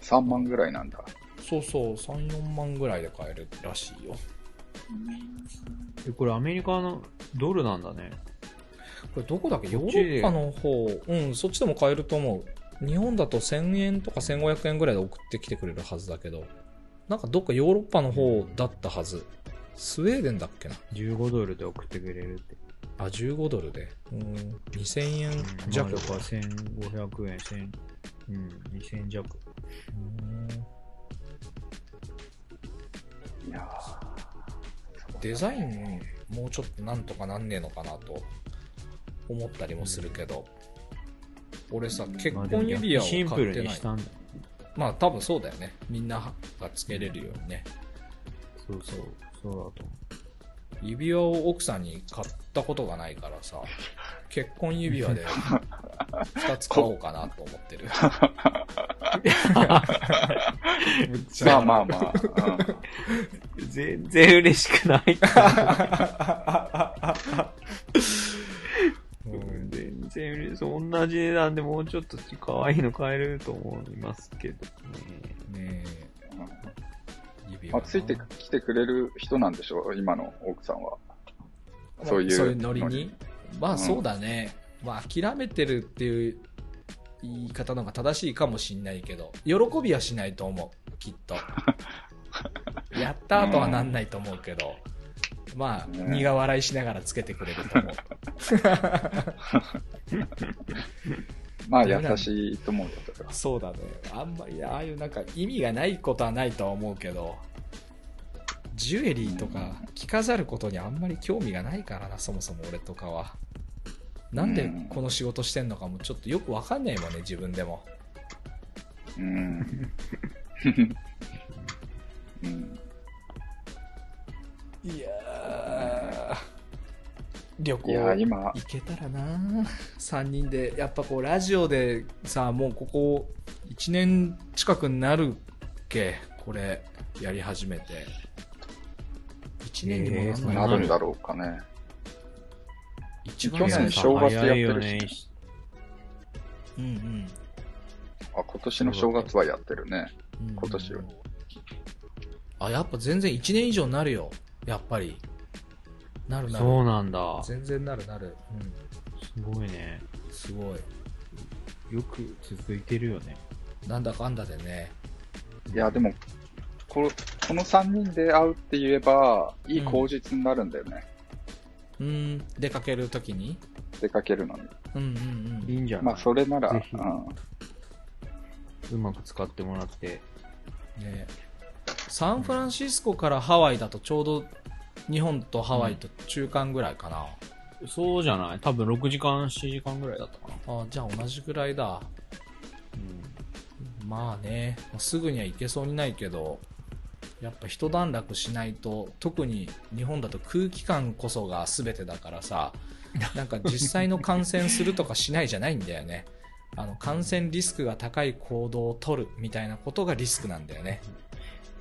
3万ぐらいなんだ。そうそう、3、4万ぐらいで買えるらしいよ。えこれアメリカのドルなんだね。これどこだっけ？ヨーロッパの方、うん、そっちでも買えると思う。日本だと1000円とか1500円ぐらいで送ってきてくれるはずだけど、なんかどっかヨーロッパの方だったはず。スウェーデンだっけな？15ドルで送ってくれるって。あ、15ドルで。うん、2000円弱まあだから1500円、1000、うん、2000円弱。いやデザインもうちょっとなんとかなんねえのかなと思ったりもするけど、俺さ、結婚指輪をシンプ買ってない。ルにしたんだ。まあ多分そうだよね。みんながつけれるようにね。そうそう、そうだと思指輪を奥さんに買ったことがないからさ、結婚指輪で2つ買おうかなと思ってる。ーまあまあまあ。うんう。全然嬉しくない。うん全然嬉しい。同じ値段でもうちょっと可愛いの買えると思いますけどね。ねえ、指輪な。まあ、ついてきてくれる人なんでしょう、今の奥さんは。まあそういうノリにまあそうだね。まあ諦めてるっていう言い方の方が正しいかもしんないけど、喜びはしないと思う。きっと。[laughs] やった後はなんないと思うけど、まあ、ね苦笑いしながらつけてくれると思う。[laughs] まあ、優しいと思うよ、それは。そうだね。あんまり、ああいうなんか意味がないことはないとは思うけど、ジュエリーとか着飾ることにあんまり興味がないからな、そもそも俺とかは。なんでこの仕事してんのかもちょっとよくわかんないもんね、自分でも。うん。うん。いやー、旅行いや、今、行けたらな3人で。やっぱこう、ラジオでさ、もうここ1年近くになるっけ、これ、やり始めて。1年にもなるんだろうかね。一去年番正月やってるしね。うんうんあ、今年の正月はやってるね。うん。今年はあ、やっぱ全然1年以上になるよ。やっぱり。なるなる。そうなんだ。全然なるなる。すごいね。うん。すごい。よく続いてるよね。なんだかんだでね。いや、でも、ここの3人で会うって言えば、いい口実になるんだよね。うん、出かけるときに？出かけるのに。うんうんうん。いいんじゃない？まあ、それなら、うん。うまく使ってもらって。ねサンフランシスコからハワイだとちょうど日本とハワイと中間ぐらいかな。そうじゃない？多分6時間、7時間ぐらいだったかな。あじゃあ同じぐらいだ。うん。まあね、すぐには行けそうにないけど、やっぱ一段落しないと、特に日本だと空気感こそが全てだからさ、[laughs] なんか実際の感染するとかしないじゃないんだよね。あの感染リスクが高い行動を取るみたいなことがリスクなんだよね。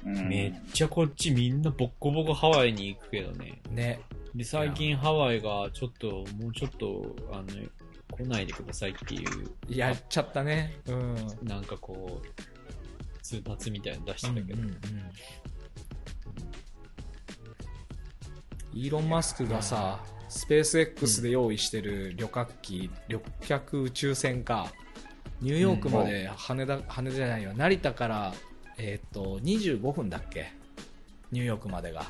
うんめっちゃこっちみんなボッコボコハワイに行くけどね。ね。で、最近ハワイがちょっと、もうちょっと、あの、来ないでくださいっていう、やっちゃったね。うん。なんかこう、通達みたいなの出してたけど。うんうんうんイーロン・マスクがさ、スペース X で用意してる旅客機、旅客宇宙船か、ニューヨークまで羽田、羽田じゃないよ、成田から、えっ、と、25分だっけ？ニューヨークまでが。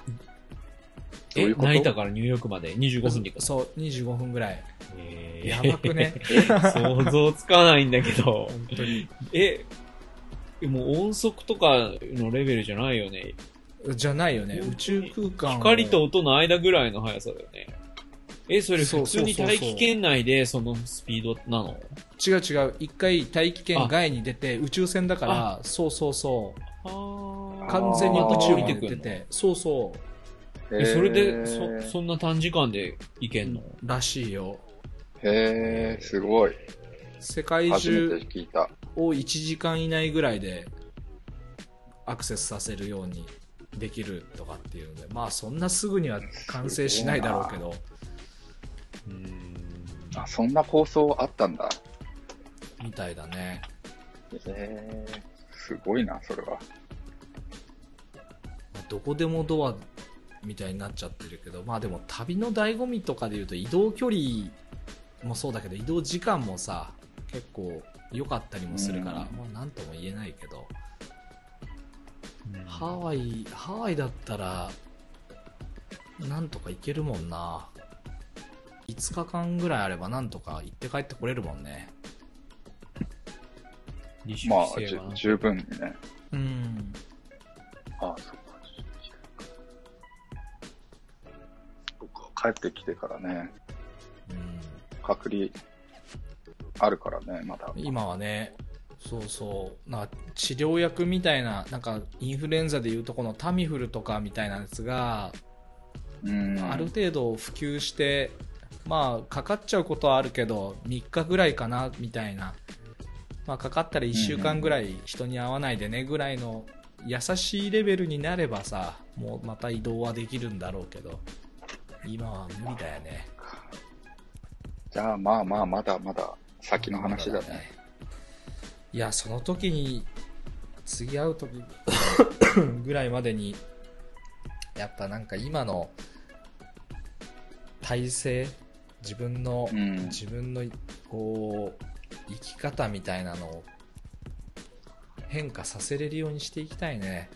ういうこと？成田からニューヨークまで25分で行くの？そう、25分ぐらい。えーやばくね？[laughs] 想像つかないんだけど。本当に。え、もう音速とかのレベルじゃないよね？じゃないよね。宇宙空間を光と音の間ぐらいの速さだよね。え、それそう普通に大気圏内でそのスピードなの？違う違う。一回大気圏外に出て、宇宙船だから、そうそうそう。あ完全に宇宙までてて、そうそう。え、それへで、ーそ、そんな短時間で行けんの？らしいよ。へえ、すごい。世界中。を1時間以内ぐらいでアクセスさせるようにできるとかっていうので、まあそんなすぐには完成しないだろうけど。あ、そんな構想あったんだ。みたいだね。へえ、すごいな、それは。まあどこでもドアみたいになっちゃってるけど、まあでも旅の醍醐味とかで言うと移動距離もそうだけど移動時間もさ、結構良かったりもするから、うんまあなんとも言えないけど、うんハワイ、ハワイだったら、なんとか行けるもんな。5日間ぐらいあればなんとか行って帰ってこれるもんね。まあ、十分にね。うん。あそうか。僕は帰ってきてからね、うん、隔離あるからね、まだ。今はね、そうそう、な治療薬みたいな、なんかインフルエンザでいうとこのタミフルとかみたいなやつが、うん。ある程度普及して、まあ、かかっちゃうことはあるけど、3日ぐらいかな、みたいな。まあ、かかったら1週間ぐらい人に会わないでね、ぐらいの優しいレベルになればさ、もうまた移動はできるんだろうけど、今は無理だよね。じゃあ、まあまあ、まだまだ先の話だね。いや、その時に、次会う時 [laughs] ぐらいまでに、やっぱなんか今の体制、自分の、うん自分のこう、生き方みたいなのを変化させれるようにしていきたいね。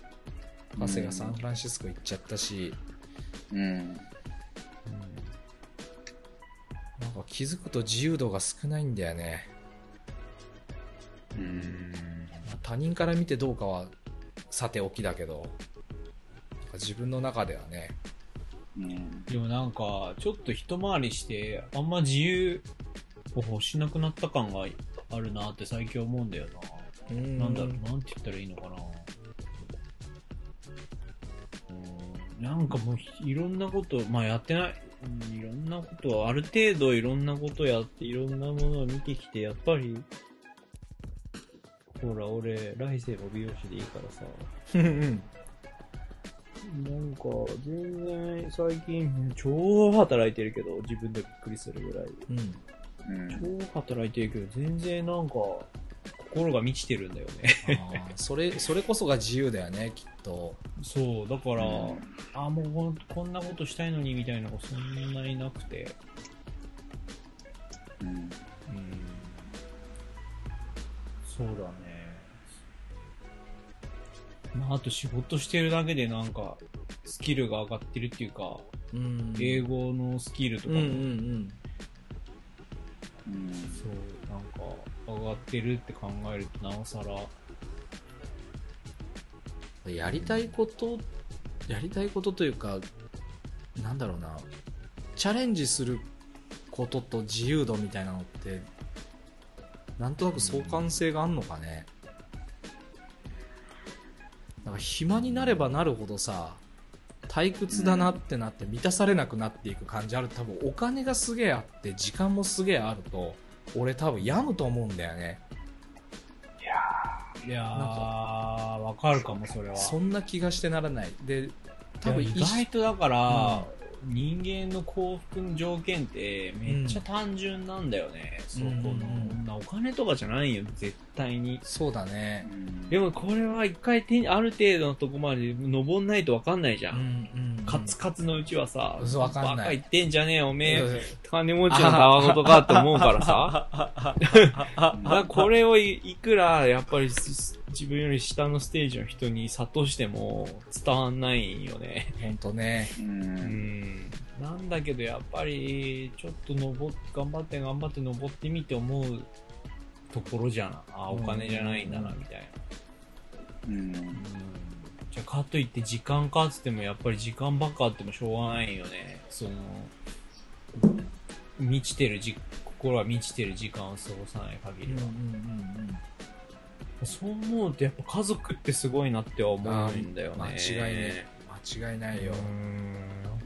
ハセがサンフランシスコ行っちゃったし、うん。なんか気づくと自由度が少ないんだよね。うん。まあ他人から見てどうかはさておきだけど、自分の中ではね、うん。でもなんか、ちょっと一回りして、あんま自由を欲しなくなった感があるなって最近思うんだよな。ななんだろう、なんて言ったらいいのかな。うんなんかもういろんなこと、まあやってない、うんいろんなことは、ある程度いろんなことやって、いろんなものを見てきて、やっぱり、ほら、俺、来世も美容師でいいからさ、うんなんか、全然最近、超働いてるけど、自分でびっくりするぐらい。うんうん。超働いてるけど、全然なんか、心が満ちてるんだよね。[laughs] あーそれそれこそが自由だよねきっとそう、だから、うんあ、もうこんこんなことしたいのにみたいなのがそんなになくて。うん。うん。そうだね。まあ、あと仕事してるだけでなんか、スキルが上がってるっていうか、うん。英語のスキルとかも、うんうんうん。うん。そう、なんか、上がってるって考えると、なおさら、やりたいことやりたいことというかなんだろうな。チャレンジすることと自由度みたいなのってなんとなく相関性があんのかね、なんか暇になればなるほどさ退屈だなってなって満たされなくなっていく感じある。多分お金がすげえあって時間もすげえあると俺多分病むと思うんだよね。いやー、なんかわかるかも、それは。そんな気がしてならない。で多分意外とだから、う人間の幸福の条件ってめっちゃ単純なんだよね。そこの、うんうんうんそんなお金とかじゃないよ、絶対に。そうだねでもこれは一回手にある程度のとこまで登んないとわかんないじゃ。うんんうんカツカツのうちはさ、そうわかんない言ってんじゃねえよ、おめえ、うん金持ちのたわごとかって思うからさ。[laughs] これをいいくら、やっぱりす自分より下のステージの人に諭しても伝わんないよね。本当ねう。うんん。なんだけど、やっぱり、ちょっと登っ、頑張って頑張って登ってみて思うところじゃん。あ、お金じゃないんだな、みたいな。うんうん。じゃあ、かといって時間かっつっても、やっぱり時間ばっかあってもしょうがないよね。その、満ちてるじ、心は満ちてる時間を過ごさない限りは。そう思うと、やっぱ家族ってすごいなっては思うんだよね。間違いね間違いないようーん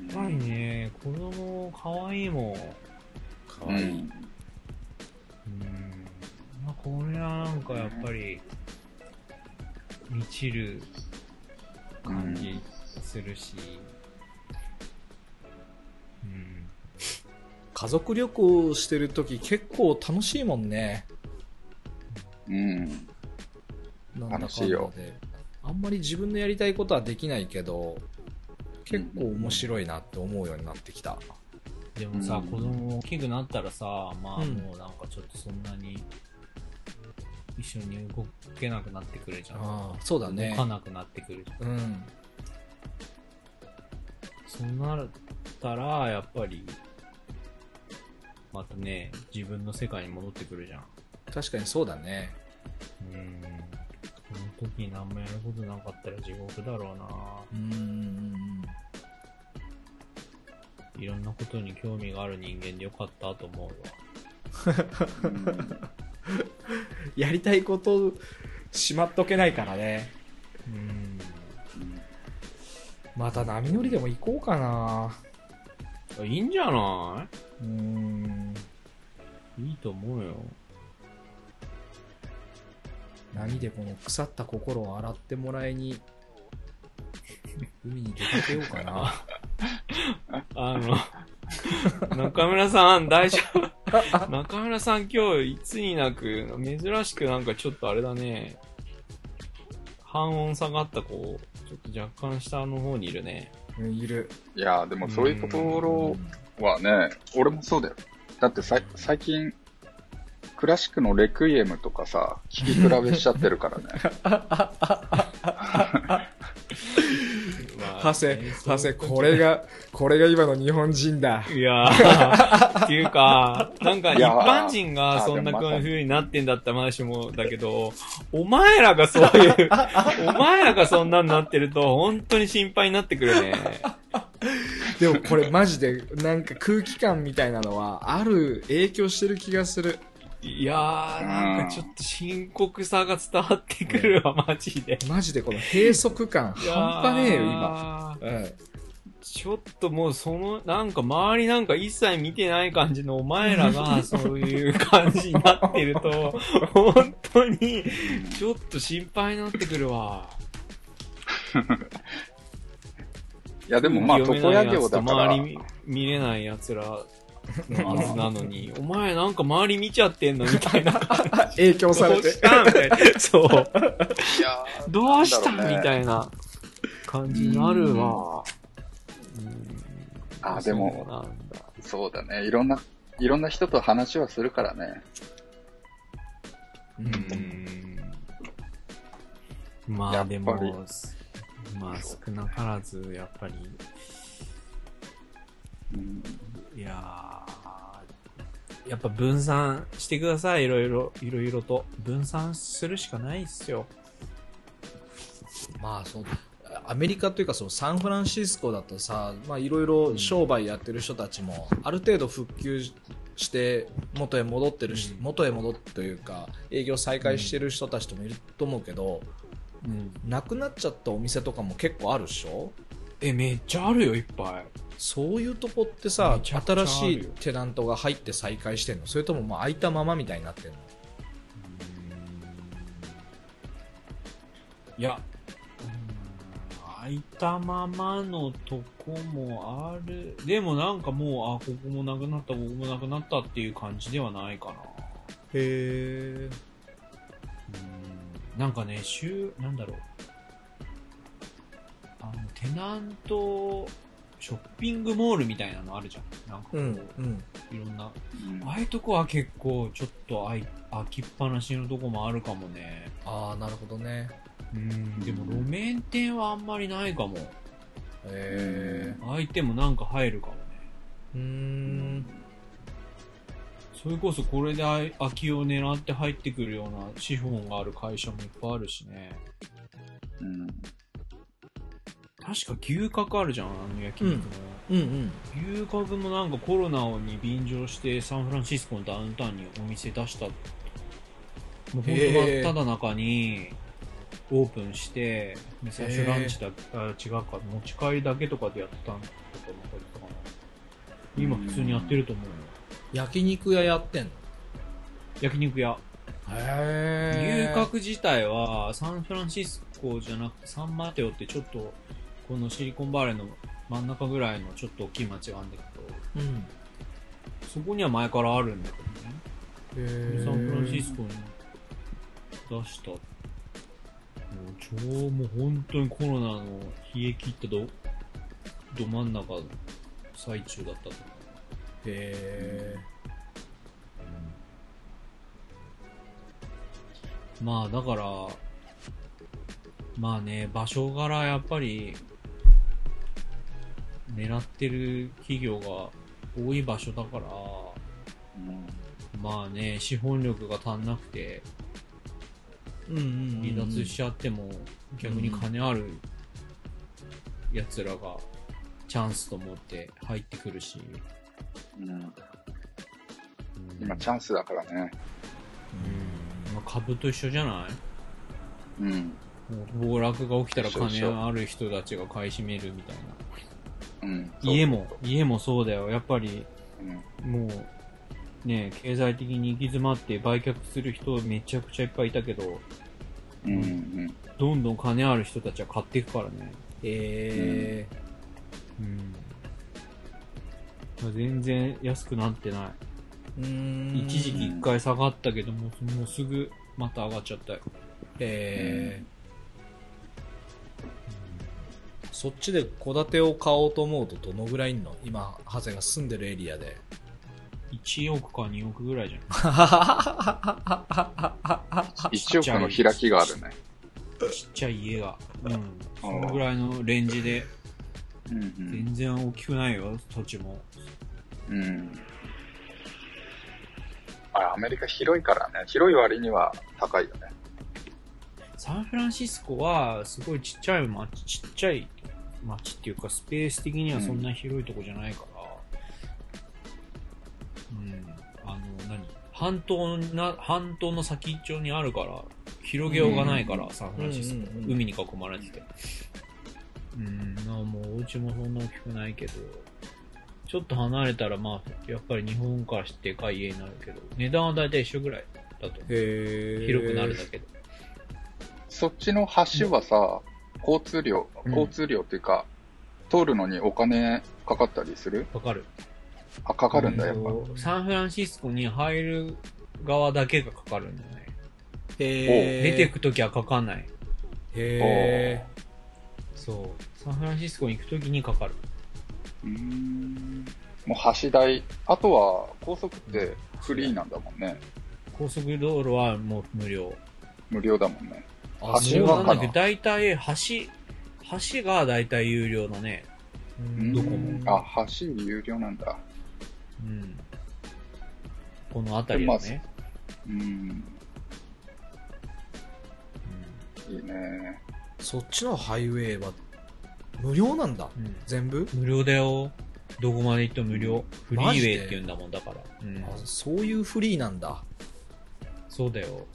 やっぱりね、子供可愛いもん。うかわいうん。まあ、これはなんかやっぱり、満ちる感じするし、うん。家族旅行してる時結構楽しいもんねうんなんだかんだ楽しいよであんまり自分のやりたいことはできないけど結構面白いなって思うようになってきたでもさ、うん子供大きくなったらさ、まあうんもうなんかちょっとそんなに一緒に動けなくなってくるじゃん。そうだね動かなくなってくるじゃん。うんそうなったら、やっぱり、またね、自分の世界に戻ってくるじゃん。確かにそうだねうん。その時に何もやることなかったら地獄だろうな。うんいろんなことに興味がある人間でよかったと思うわ。[laughs] やりたいことしまっとけないからね。うん。また波乗りでも行こうかな。いいんじゃなうん。いいいと思うよ。波でこの腐った心を洗ってもらいに海に出かけようかな [laughs] あの、中村さん、大丈夫？[laughs] 中村さん今日いつになく、珍しくなんかちょっとあれだね。半音下がったこう、ちょっと若干下の方にいるね。うんいるいや、でもそういうところはね、俺もそうだよ。だってさ最近、クラシックのレクイエムとかさ、聴き比べしちゃってるからね。[laughs] ハセ、ハセ、これが、これが今の日本人だ。いやー、っていうか、なんか一般人がそんな風になってんだったら話もだけど、お前らがそういう、お前らがそんなんなってると、本当に心配になってくるね。でもこれマジで、なんか空気感みたいなのは、ある影響してる気がする。いやー、なんかちょっと深刻さが伝わってくるわ、マジで。マジでこの閉塞感、半端ねえよ、今。うん。ちょっともうその、なんか周りなんか一切見てない感じのお前らが [laughs] そういう感じになってると、本当にちょっと心配になってくるわ。いや、でもまあ、床屋業だから、周り見れない奴らのはずなのに、お前なんか周り見ちゃってんのみたいな。影響されてどうし。たみたいな。そう。いやどうしたなんだろうねみたいな感じになるわ。うんあでもそうなんだ。そうだね。いろんな、いろんな人と話はするからね。ううんんまあっぱりも、まあ少なからず、やっぱり、うんいやーやっぱ分散してください、いろいろ、いろいろと。分散するしかないっすよ。まあそうアメリカというかそのサンフランシスコだとさまあいろいろ商売やってる人たちもある程度復旧して元へ戻ってるし、うん元へ戻ってというか営業再開してる人たちともいると思うけど、うん。なくなっちゃったお店とかも結構あるでしょ？え、めっちゃあるよ、いっぱい。そういうとこってさ新しいテナントが入って再開してんの？それともまあ空いたままみたいになってんの？いや、空いたままのとこもある。でもなんかもう、あ、ここもなくなった、ここもなくなったっていう感じではないかな。へえなんかね、週、なんだろう。あの、テナント、ショッピングモールみたいなのあるじゃん。なんかこう、うんうんいろんな。あうんあいうとこは結構、ちょっと空い空きっぱなしのとこもあるかもね。ああなるほどねうん、でも路面店はあんまりないかも。へえ相手もなんか入るかもね。うーんそれこそこれであい空きを狙って入ってくるような資本がある会社もいっぱいあるしね。うん確か牛角あるじゃん、あの焼肉の。うんうん牛角もなんかコロナに便乗してサンフランシスコのダウンタウンにお店出した。もうほんとへー真っ只中にオープンして、で最初ランチだ、あ違うか、持ち帰りだけとかでやってたんとかなんか言ってたかな。今普通にやってると思うよ。焼肉屋やってんの？焼肉屋。へ牛角自体はサンフランシスコじゃなくてサンマテオってちょっとこのシリコンバレーの真ん中ぐらいのちょっと大きい町があるんだけどうん。そこには前からあるんだけどねサンフランシスコに出した。もう超もう本当にコロナの冷え切ったどど真ん中の最中だったと思う。へえまあだから、まあね、場所柄やっぱり、狙ってる企業が多い場所だから、うん。まあね、資本力が足んなくて、離脱しちゃっても、逆に金ある奴らがチャンスと思って入ってくるし、うん。うん。今チャンスだからね。うん。まあ、株と一緒じゃない？うん。もう暴落が起きたら金ある人たちが買い占めるみたいな。うん。家も、家もそうだよ。やっぱり、うん。もう、ね、経済的に行き詰まって売却する人めちゃくちゃいっぱいいたけど、うん。うん。どんどん金ある人たちは買っていくからね。へえうん。全然安くなってない。うーん一時期一回下がったけども、もうすぐまた上がっちゃったよ。へえそっちで戸建てを買おうと思うとどのぐらいいんの今ハゼが住んでるエリアで？1億か2億ぐらいじゃん。[laughs] 1億の開きがあるね。ちっちゃい家が。うん。そのぐらいのレンジで、うんうん。全然大きくないよ、土地も。うん。あ、アメリカ広いからね。広い割には高いよね。サンフランシスコは、すごいちっちゃい町、ちっちゃい町っていうか、スペース的にはそんな広いとこじゃないから、うん、あの、何？半島な、半島の先っちょにあるから、広げようがないから、うん。サンフランシスコ、うんうんうん海に囲まれてて。うん、まあもうお家もそんな大きくないけど、ちょっと離れたら、まあ、やっぱり日本からしてでかい家になるけど、値段はだいたい一緒ぐらいだと思う。広くなるだけで。そっちの橋はさ、交通量、うん交通量っていうか、通るのにお金かかったりする？わかるあ、かかるんだ、やっぱ。サンフランシスコに入る側だけがかかるんだよね。へえ出てくときはかかんない。へえそう。サンフランシスコに行くときにかかる。うーん。もう橋代。あとは、高速ってフリーなんだもんね。高速道路はもう無料。無料だもんね。あ橋はかななんだっけ、大体、橋、橋が大体有料だね。うんどこもあ、橋有料なんだ。うん。この辺りだね。うん。いいね。そっちのハイウェイは無料なんだうん。うん全部？無料だよ。どこまで行っても無料。フリーウェイって言うんだもんだから。うんあ。そういうフリーなんだそうだよ。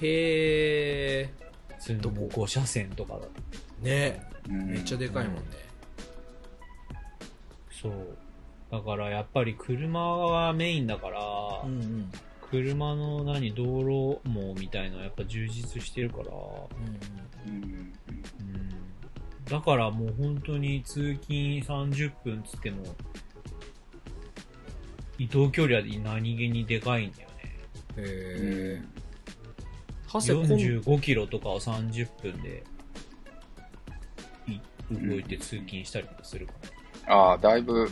へえ普通のもう5車線とかだ。ねうんめっちゃでかいもんね。そう。だからやっぱり車がメインだから、うんうん。車の何、道路網みたいのはやっぱ充実してるから、うんうんうん。だからもう本当に通勤30分つっても、移動距離は何気にでかいんだよね。うん。へうえん。ハセ、こん45キロとかを30分でい動いて通勤したりとかするから。ああ、だいぶ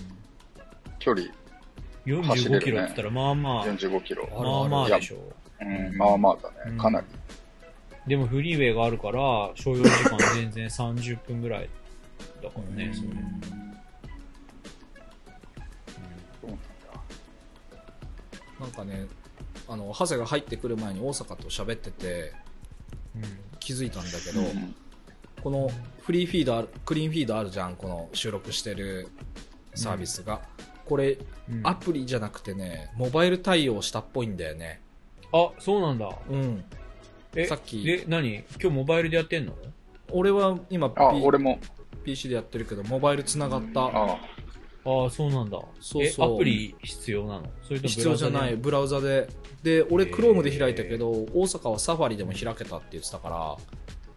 距離走れるね45キロって言ったらまあまあ、45キロ。あるまあまあでしょ。うん、まあまあだうんね。かなり。でもフリーウェイがあるから、所要時間全然30分ぐらいだからね、うんそれ。そうなんだ。なんかね、あの、ハセが入ってくる前に大阪と喋っててうん。気づいたんだけど、うんこのフリーフィードある、クリーンフィードあるじゃん、この収録してるサービスが。これ、うんアプリじゃなくてね、モバイル対応したっぽいんだよね。あ、そうなんだ。うん。え、さっきで、何？今日モバイルでやってんの？俺は今、あ、P、俺も。PC でやってるけど、モバイルつながった。あああ、そうなんだ。そうそうえ、アプリ必要なの？それと必要じゃない、ブブラウザで。で、俺、へー Chrome で開いたけど、大阪はサファリでも開けたって言ってたから。あ、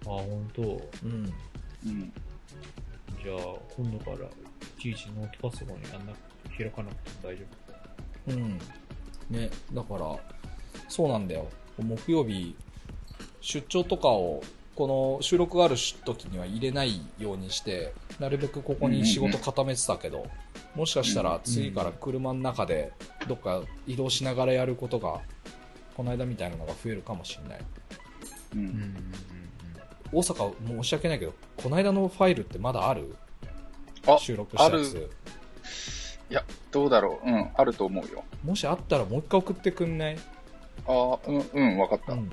本当。うん。うん。じゃあ、今度から、いちいちノートパソコンやんな開かなくても大丈うん。ね、だから、そうなんだよ。木曜日、出張とかを、この収録がある時には入れないようにして、なるべくここに仕事固めてたけど、もしかしたら次から車の中でどっか移動しながらやることが、この間みたいなのが増えるかもしれない。う。んんうん大阪、申し訳ないけど、この間のファイルってまだある？あ収録したやあつ。いや、どうだろう。うん、あると思うよ。もしあったらもう一回送ってくんない？ああ、うん、うん、わかった。うん。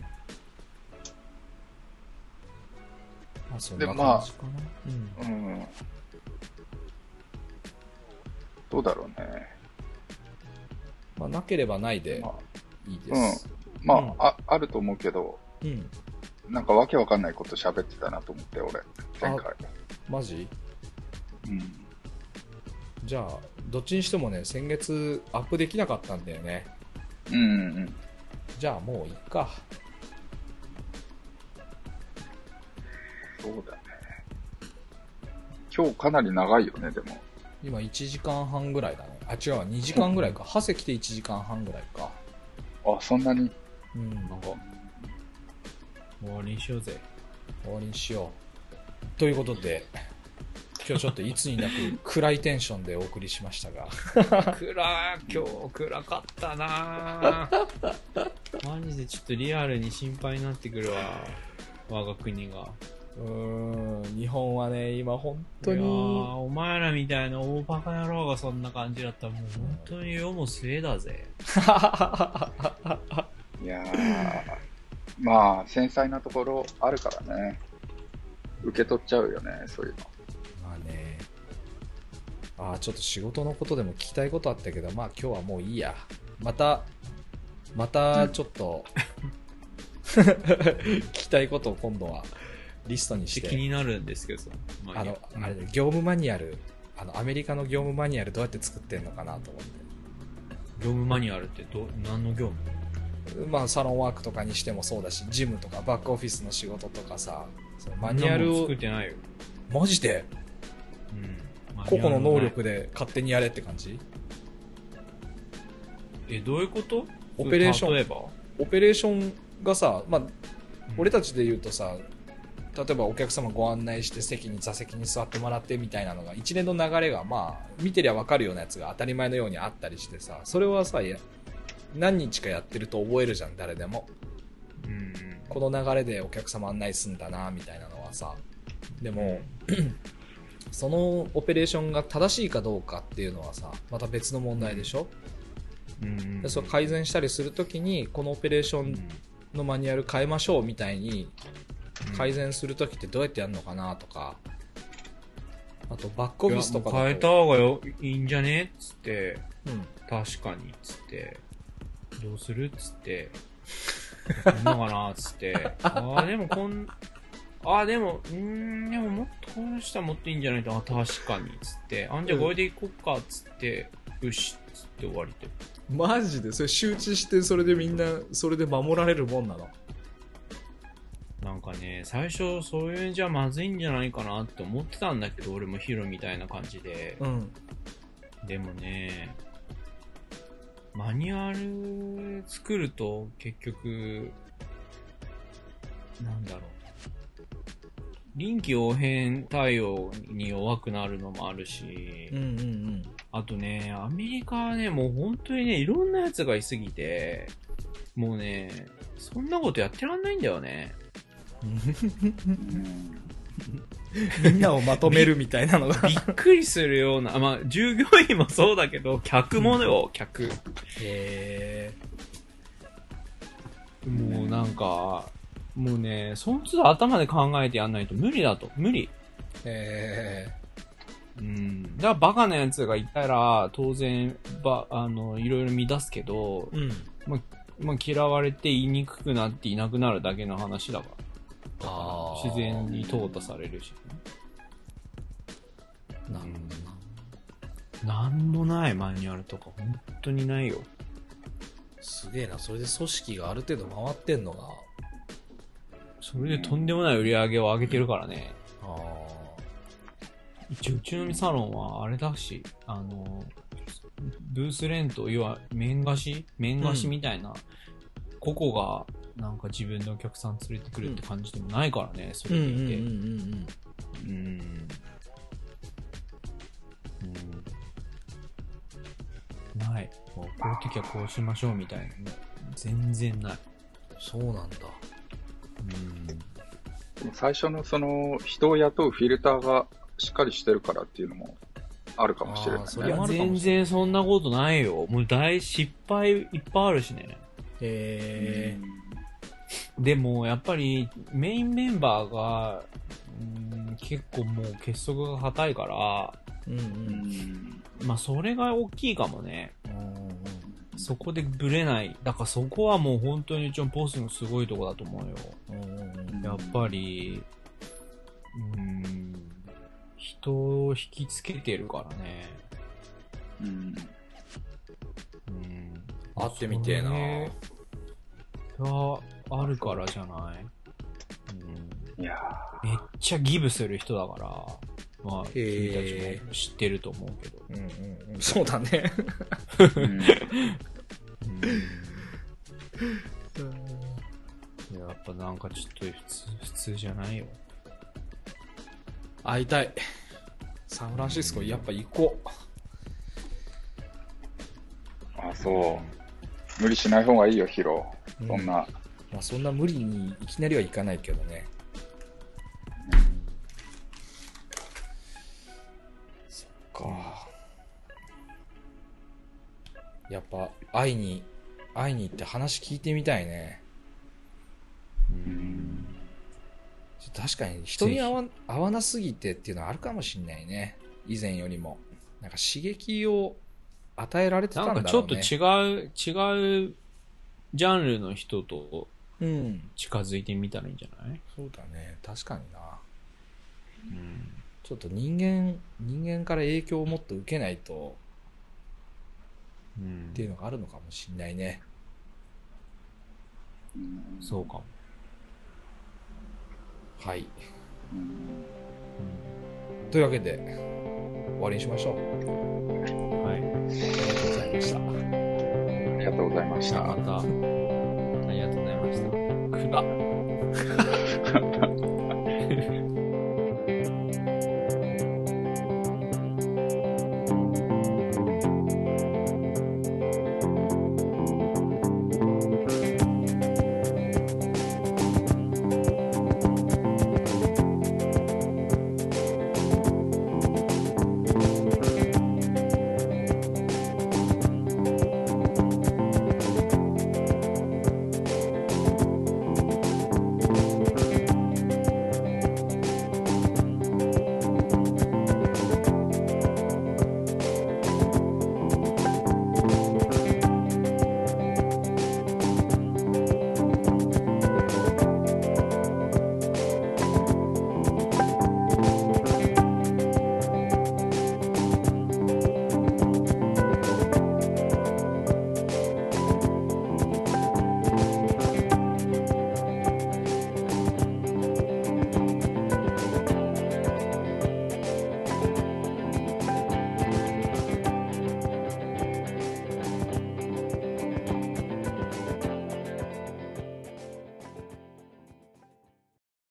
まあ、そんなでまあ感じかな。うん。うん。どうだろうね。まあ、なければないでまいいです。まあ、うんあ、あると思うけど、うん。なんかわけわかんないこと喋ってたなと思って、俺。前回。マジ？うん。じゃあ、どっちにしてもね、先月アップできなかったんだよね。うんうんうん。じゃあもういっか。そうだね。今日かなり長いよね、でも。今1時間半ぐらいだね。あ、違うわ、2時間ぐらいか。ハセ来て1時間半ぐらいか。あ、そんなに？うん。なんか、終わりにしようぜ。終わりにしよう。ということで、今日ちょっといつになく暗いテンションでお送りしましたが。暗今日暗かったなぁ [laughs] マジでちょっとリアルに心配になってくるわ。我が国が。うーん、日本はね、今本当いやーに、お前らみたいな大バカ野郎がそんな感じだったらもう本当に世も末だぜ。[laughs] いやー、まあ、繊細なところあるからね。受け取っちゃうよね、そういうの。まあね、ああ、ちょっと仕事のことでも聞きたいことあったけど、まあ今日はもういいや。また、またちょっと、[laughs] [laughs] 聞きたいことを今度はリストにして、気になるんですけどさ。あの、あれで業務マニュアル、あの、アメリカの業務マニュアルどうやって作ってんのかなと思って。業務マニュアルってど、何の業務？まあ、サロンワークとかにしてもそうだし、ジムとかバックオフィスの仕事とかさ、そのマニュアルを作っ、てないよ。マジで？うん。個々の能力で。で勝手にやれって感じ？え、どういうこと？オペレーション例えば？オペレーションがさ、まあ、俺たたちで言うとさ、例えばお客様ご案内して席に座席に座ってもらってみたいなのが一連の流れがまあ見てりゃ分かるようなやつが当たり前のようにあったりしてさそれはさ何日かやってると覚えるじゃん誰でも。うん。うん。この流れでお客様案内すんだなみたいなのはさ。でも [clears throat] そのオペレーションが正しいかどうかっていうのはさまた別の問題でしょ？うん。うんでそれ改善したりするときにこのオペレーションのマニュアル変えましょうみたいに改善するときってどうやってやるのかなとか。あとバックオフィスとか変えた方がよいいんじゃねっつって、うん。確かにっつって、どうするっつって、[laughs] やんのかなっつって、ああ、でもこん、あ、でも、うーん、でももっとこうしたらもっといいんじゃないと、あ、確かに、つって、あんじゃあこれでいこっか、つって、よし、つって終わりで。マジで？それ周知してそれでみんなそれで守られるもんなの？なんかね、最初そういうんじゃまずいんじゃないかなって思ってたんだけど、俺もヒロみたいな感じで。うんでもね、マニュアル作ると結局、なんだろう。臨機応変対応に弱くなるのもあるし、うんうんあとね、アメリカはね、もう本当にね、いろんなやつがいすぎて、もうね、そんなことやってらんないんだよね。うんみんなをまとめるみたいなのがびっくりするような、まあ、従業員もそうだけど、客もよ、客。へえもうなんか、もうね、その都度頭で考えてやんないと無理だと。無理。へうん。だからバカなやつがいたら、当然、ば、あの、いろいろ乱すけどえ、うんまあ、嫌われて言いにくくなっていなくなるだけの話だから。あー。自然に淘汰されるし、なるほどな。なんもないマニュアルとか、本当にないよ。すげえな。それで組織がある程度回ってんのが。それでとんでもない売り上げを上げてるからね。あ一応、うちのサロンはあれだし、あの、ブースレント、要は面貸し面貸しみたいな、個々がなんか自分のお客さん連れてくるって感じでもないからね、そうんれでいて。うんうんうんうんうん。うん。ない。もうこういう時はこうしましょうみたいなね。全然ない。そうなんだうん。でも最初のその人を雇うフィルターがしっかりしてるからっていうのもあるかもしれないね。れ全然そんなことないよ。もう大失敗いっぱいあるしね。へえでも、やっぱりメインメンバーが、うん結構もう結束が硬いから、うんううんんまあそれが大きいかもね。うんそこでブレない。だからそこはもう本当にうちのボスのすごいとこだと思うよ。やっぱり、うん、人を引きつけてるからね。うんうん。会ってみてえなそれがあるからじゃない、うん、いやめっちゃギブする人だから、まあ、君たちも知ってると思うけど。うんうんうん。そうだね。ーうん。うん、やっぱなんかちょっと普通、普通じゃないよ。会いたい。サンフランシスコやっぱ行こあ、そう。無理しない方がいいよ、ヒロ。う、そんな。まあ、そんな無理にいきなりはいかないけどね。そっか。やっぱ会いに会いに行って話聞いてみたいね。うん。確かに人に合わ合わなすぎてっていうのはあるかもしんないね。以前よりも。なんか刺激を与えられてたんだろうね。なんかちょっと違う、違うジャンルの人とうん。近づいてみたらいいんじゃない？そうだね。確かにな。うん。ちょっと人間人間から影響をもっと受けないとうん。っていうのがあるのかもしんないね。うんそうかも。はい。うん。うんというわけで終わりにしましょう。はい。ありがとうございました。ありがとうございました。じゃあ。また、ありがとうございました。[laughs]